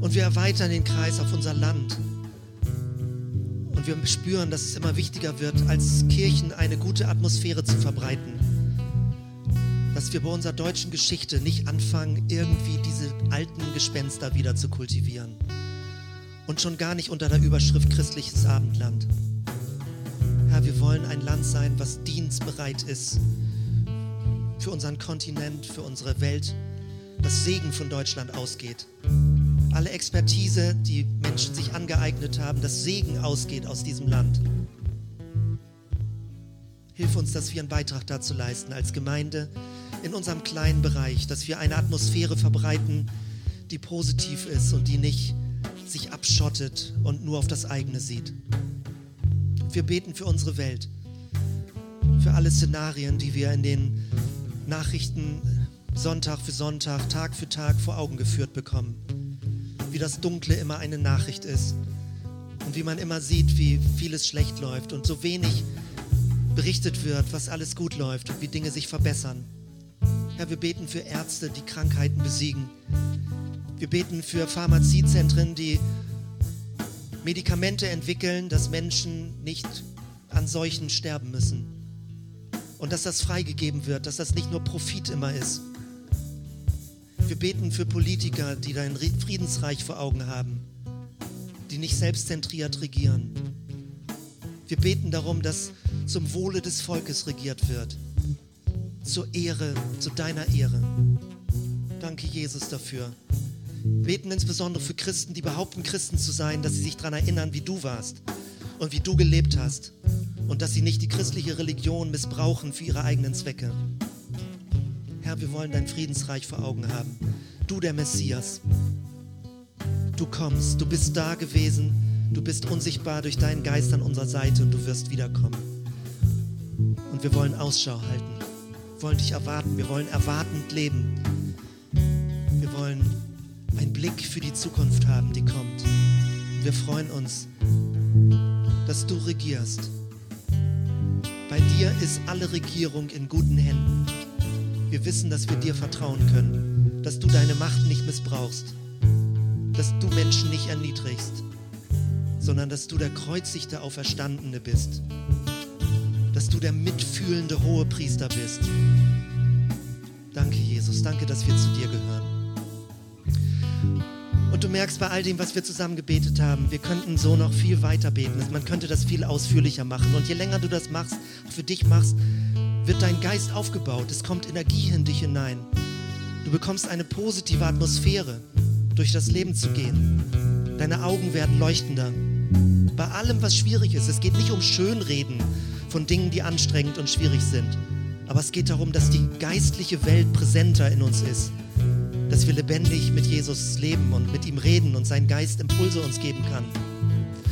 Und wir erweitern den Kreis auf unser Land. Und wir spüren, dass es immer wichtiger wird, als Kirchen eine gute Atmosphäre zu verbreiten dass wir bei unserer deutschen Geschichte nicht anfangen, irgendwie diese alten Gespenster wieder zu kultivieren. Und schon gar nicht unter der Überschrift christliches Abendland. Herr, wir wollen ein Land sein, was dienstbereit ist für unseren Kontinent, für unsere Welt, dass Segen von Deutschland ausgeht. Alle Expertise, die Menschen sich angeeignet haben, dass Segen ausgeht aus diesem Land. Hilf uns, dass wir einen Beitrag dazu leisten als Gemeinde, in unserem kleinen Bereich, dass wir eine Atmosphäre verbreiten, die positiv ist und die nicht sich abschottet und nur auf das eigene sieht. Wir beten für unsere Welt, für alle Szenarien, die wir in den Nachrichten Sonntag für Sonntag, Tag für Tag vor Augen geführt bekommen. wie das Dunkle immer eine Nachricht ist und wie man immer sieht, wie vieles schlecht läuft und so wenig berichtet wird, was alles gut läuft und wie Dinge sich verbessern. Herr, wir beten für Ärzte, die Krankheiten besiegen. Wir beten für Pharmaziezentren, die Medikamente entwickeln, dass Menschen nicht an Seuchen sterben müssen. Und dass das freigegeben wird, dass das nicht nur Profit immer ist. Wir beten für Politiker, die dein Friedensreich vor Augen haben, die nicht selbstzentriert regieren. Wir beten darum, dass zum Wohle des Volkes regiert wird, zur Ehre, zu deiner Ehre. Danke, Jesus, dafür. Beten insbesondere für Christen, die behaupten, Christen zu sein, dass sie sich daran erinnern, wie du warst und wie du gelebt hast und dass sie nicht die christliche Religion missbrauchen für ihre eigenen Zwecke. Herr, wir wollen dein Friedensreich vor Augen haben. Du der Messias. Du kommst, du bist da gewesen, du bist unsichtbar durch deinen Geist an unserer Seite und du wirst wiederkommen. Und wir wollen Ausschau halten, wollen dich erwarten, wir wollen erwartend leben. Wir wollen einen Blick für die Zukunft haben, die kommt. Wir freuen uns, dass du regierst. Bei dir ist alle Regierung in guten Händen. Wir wissen, dass wir dir vertrauen können, dass du deine Macht nicht missbrauchst, dass du Menschen nicht erniedrigst, sondern dass du der kreuzigte Auferstandene bist, dass du der mitfühlende hohe Priester bist. Danke, Jesus, danke, dass wir zu dir gehören. Und du merkst bei all dem, was wir zusammen gebetet haben, wir könnten so noch viel weiter beten. Man könnte das viel ausführlicher machen. Und je länger du das machst, für dich machst, wird dein Geist aufgebaut. Es kommt Energie in dich hinein. Du bekommst eine positive Atmosphäre, durch das Leben zu gehen. Deine Augen werden leuchtender. Bei allem, was schwierig ist, es geht nicht um Schönreden von Dingen, die anstrengend und schwierig sind. Aber es geht darum, dass die geistliche Welt präsenter in uns ist dass wir lebendig mit Jesus leben und mit ihm reden und sein Geist Impulse uns geben kann.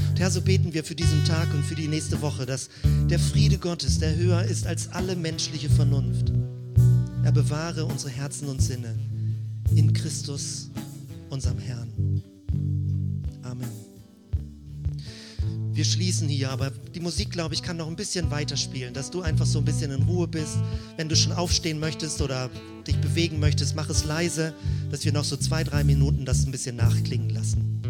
Und Herr, so beten wir für diesen Tag und für die nächste Woche, dass der Friede Gottes, der höher ist als alle menschliche Vernunft, er bewahre unsere Herzen und Sinne in Christus, unserem Herrn. Wir schließen hier, aber die Musik, glaube ich, kann noch ein bisschen weiterspielen, dass du einfach so ein bisschen in Ruhe bist. Wenn du schon aufstehen möchtest oder dich bewegen möchtest, mach es leise, dass wir noch so zwei, drei Minuten das ein bisschen nachklingen lassen.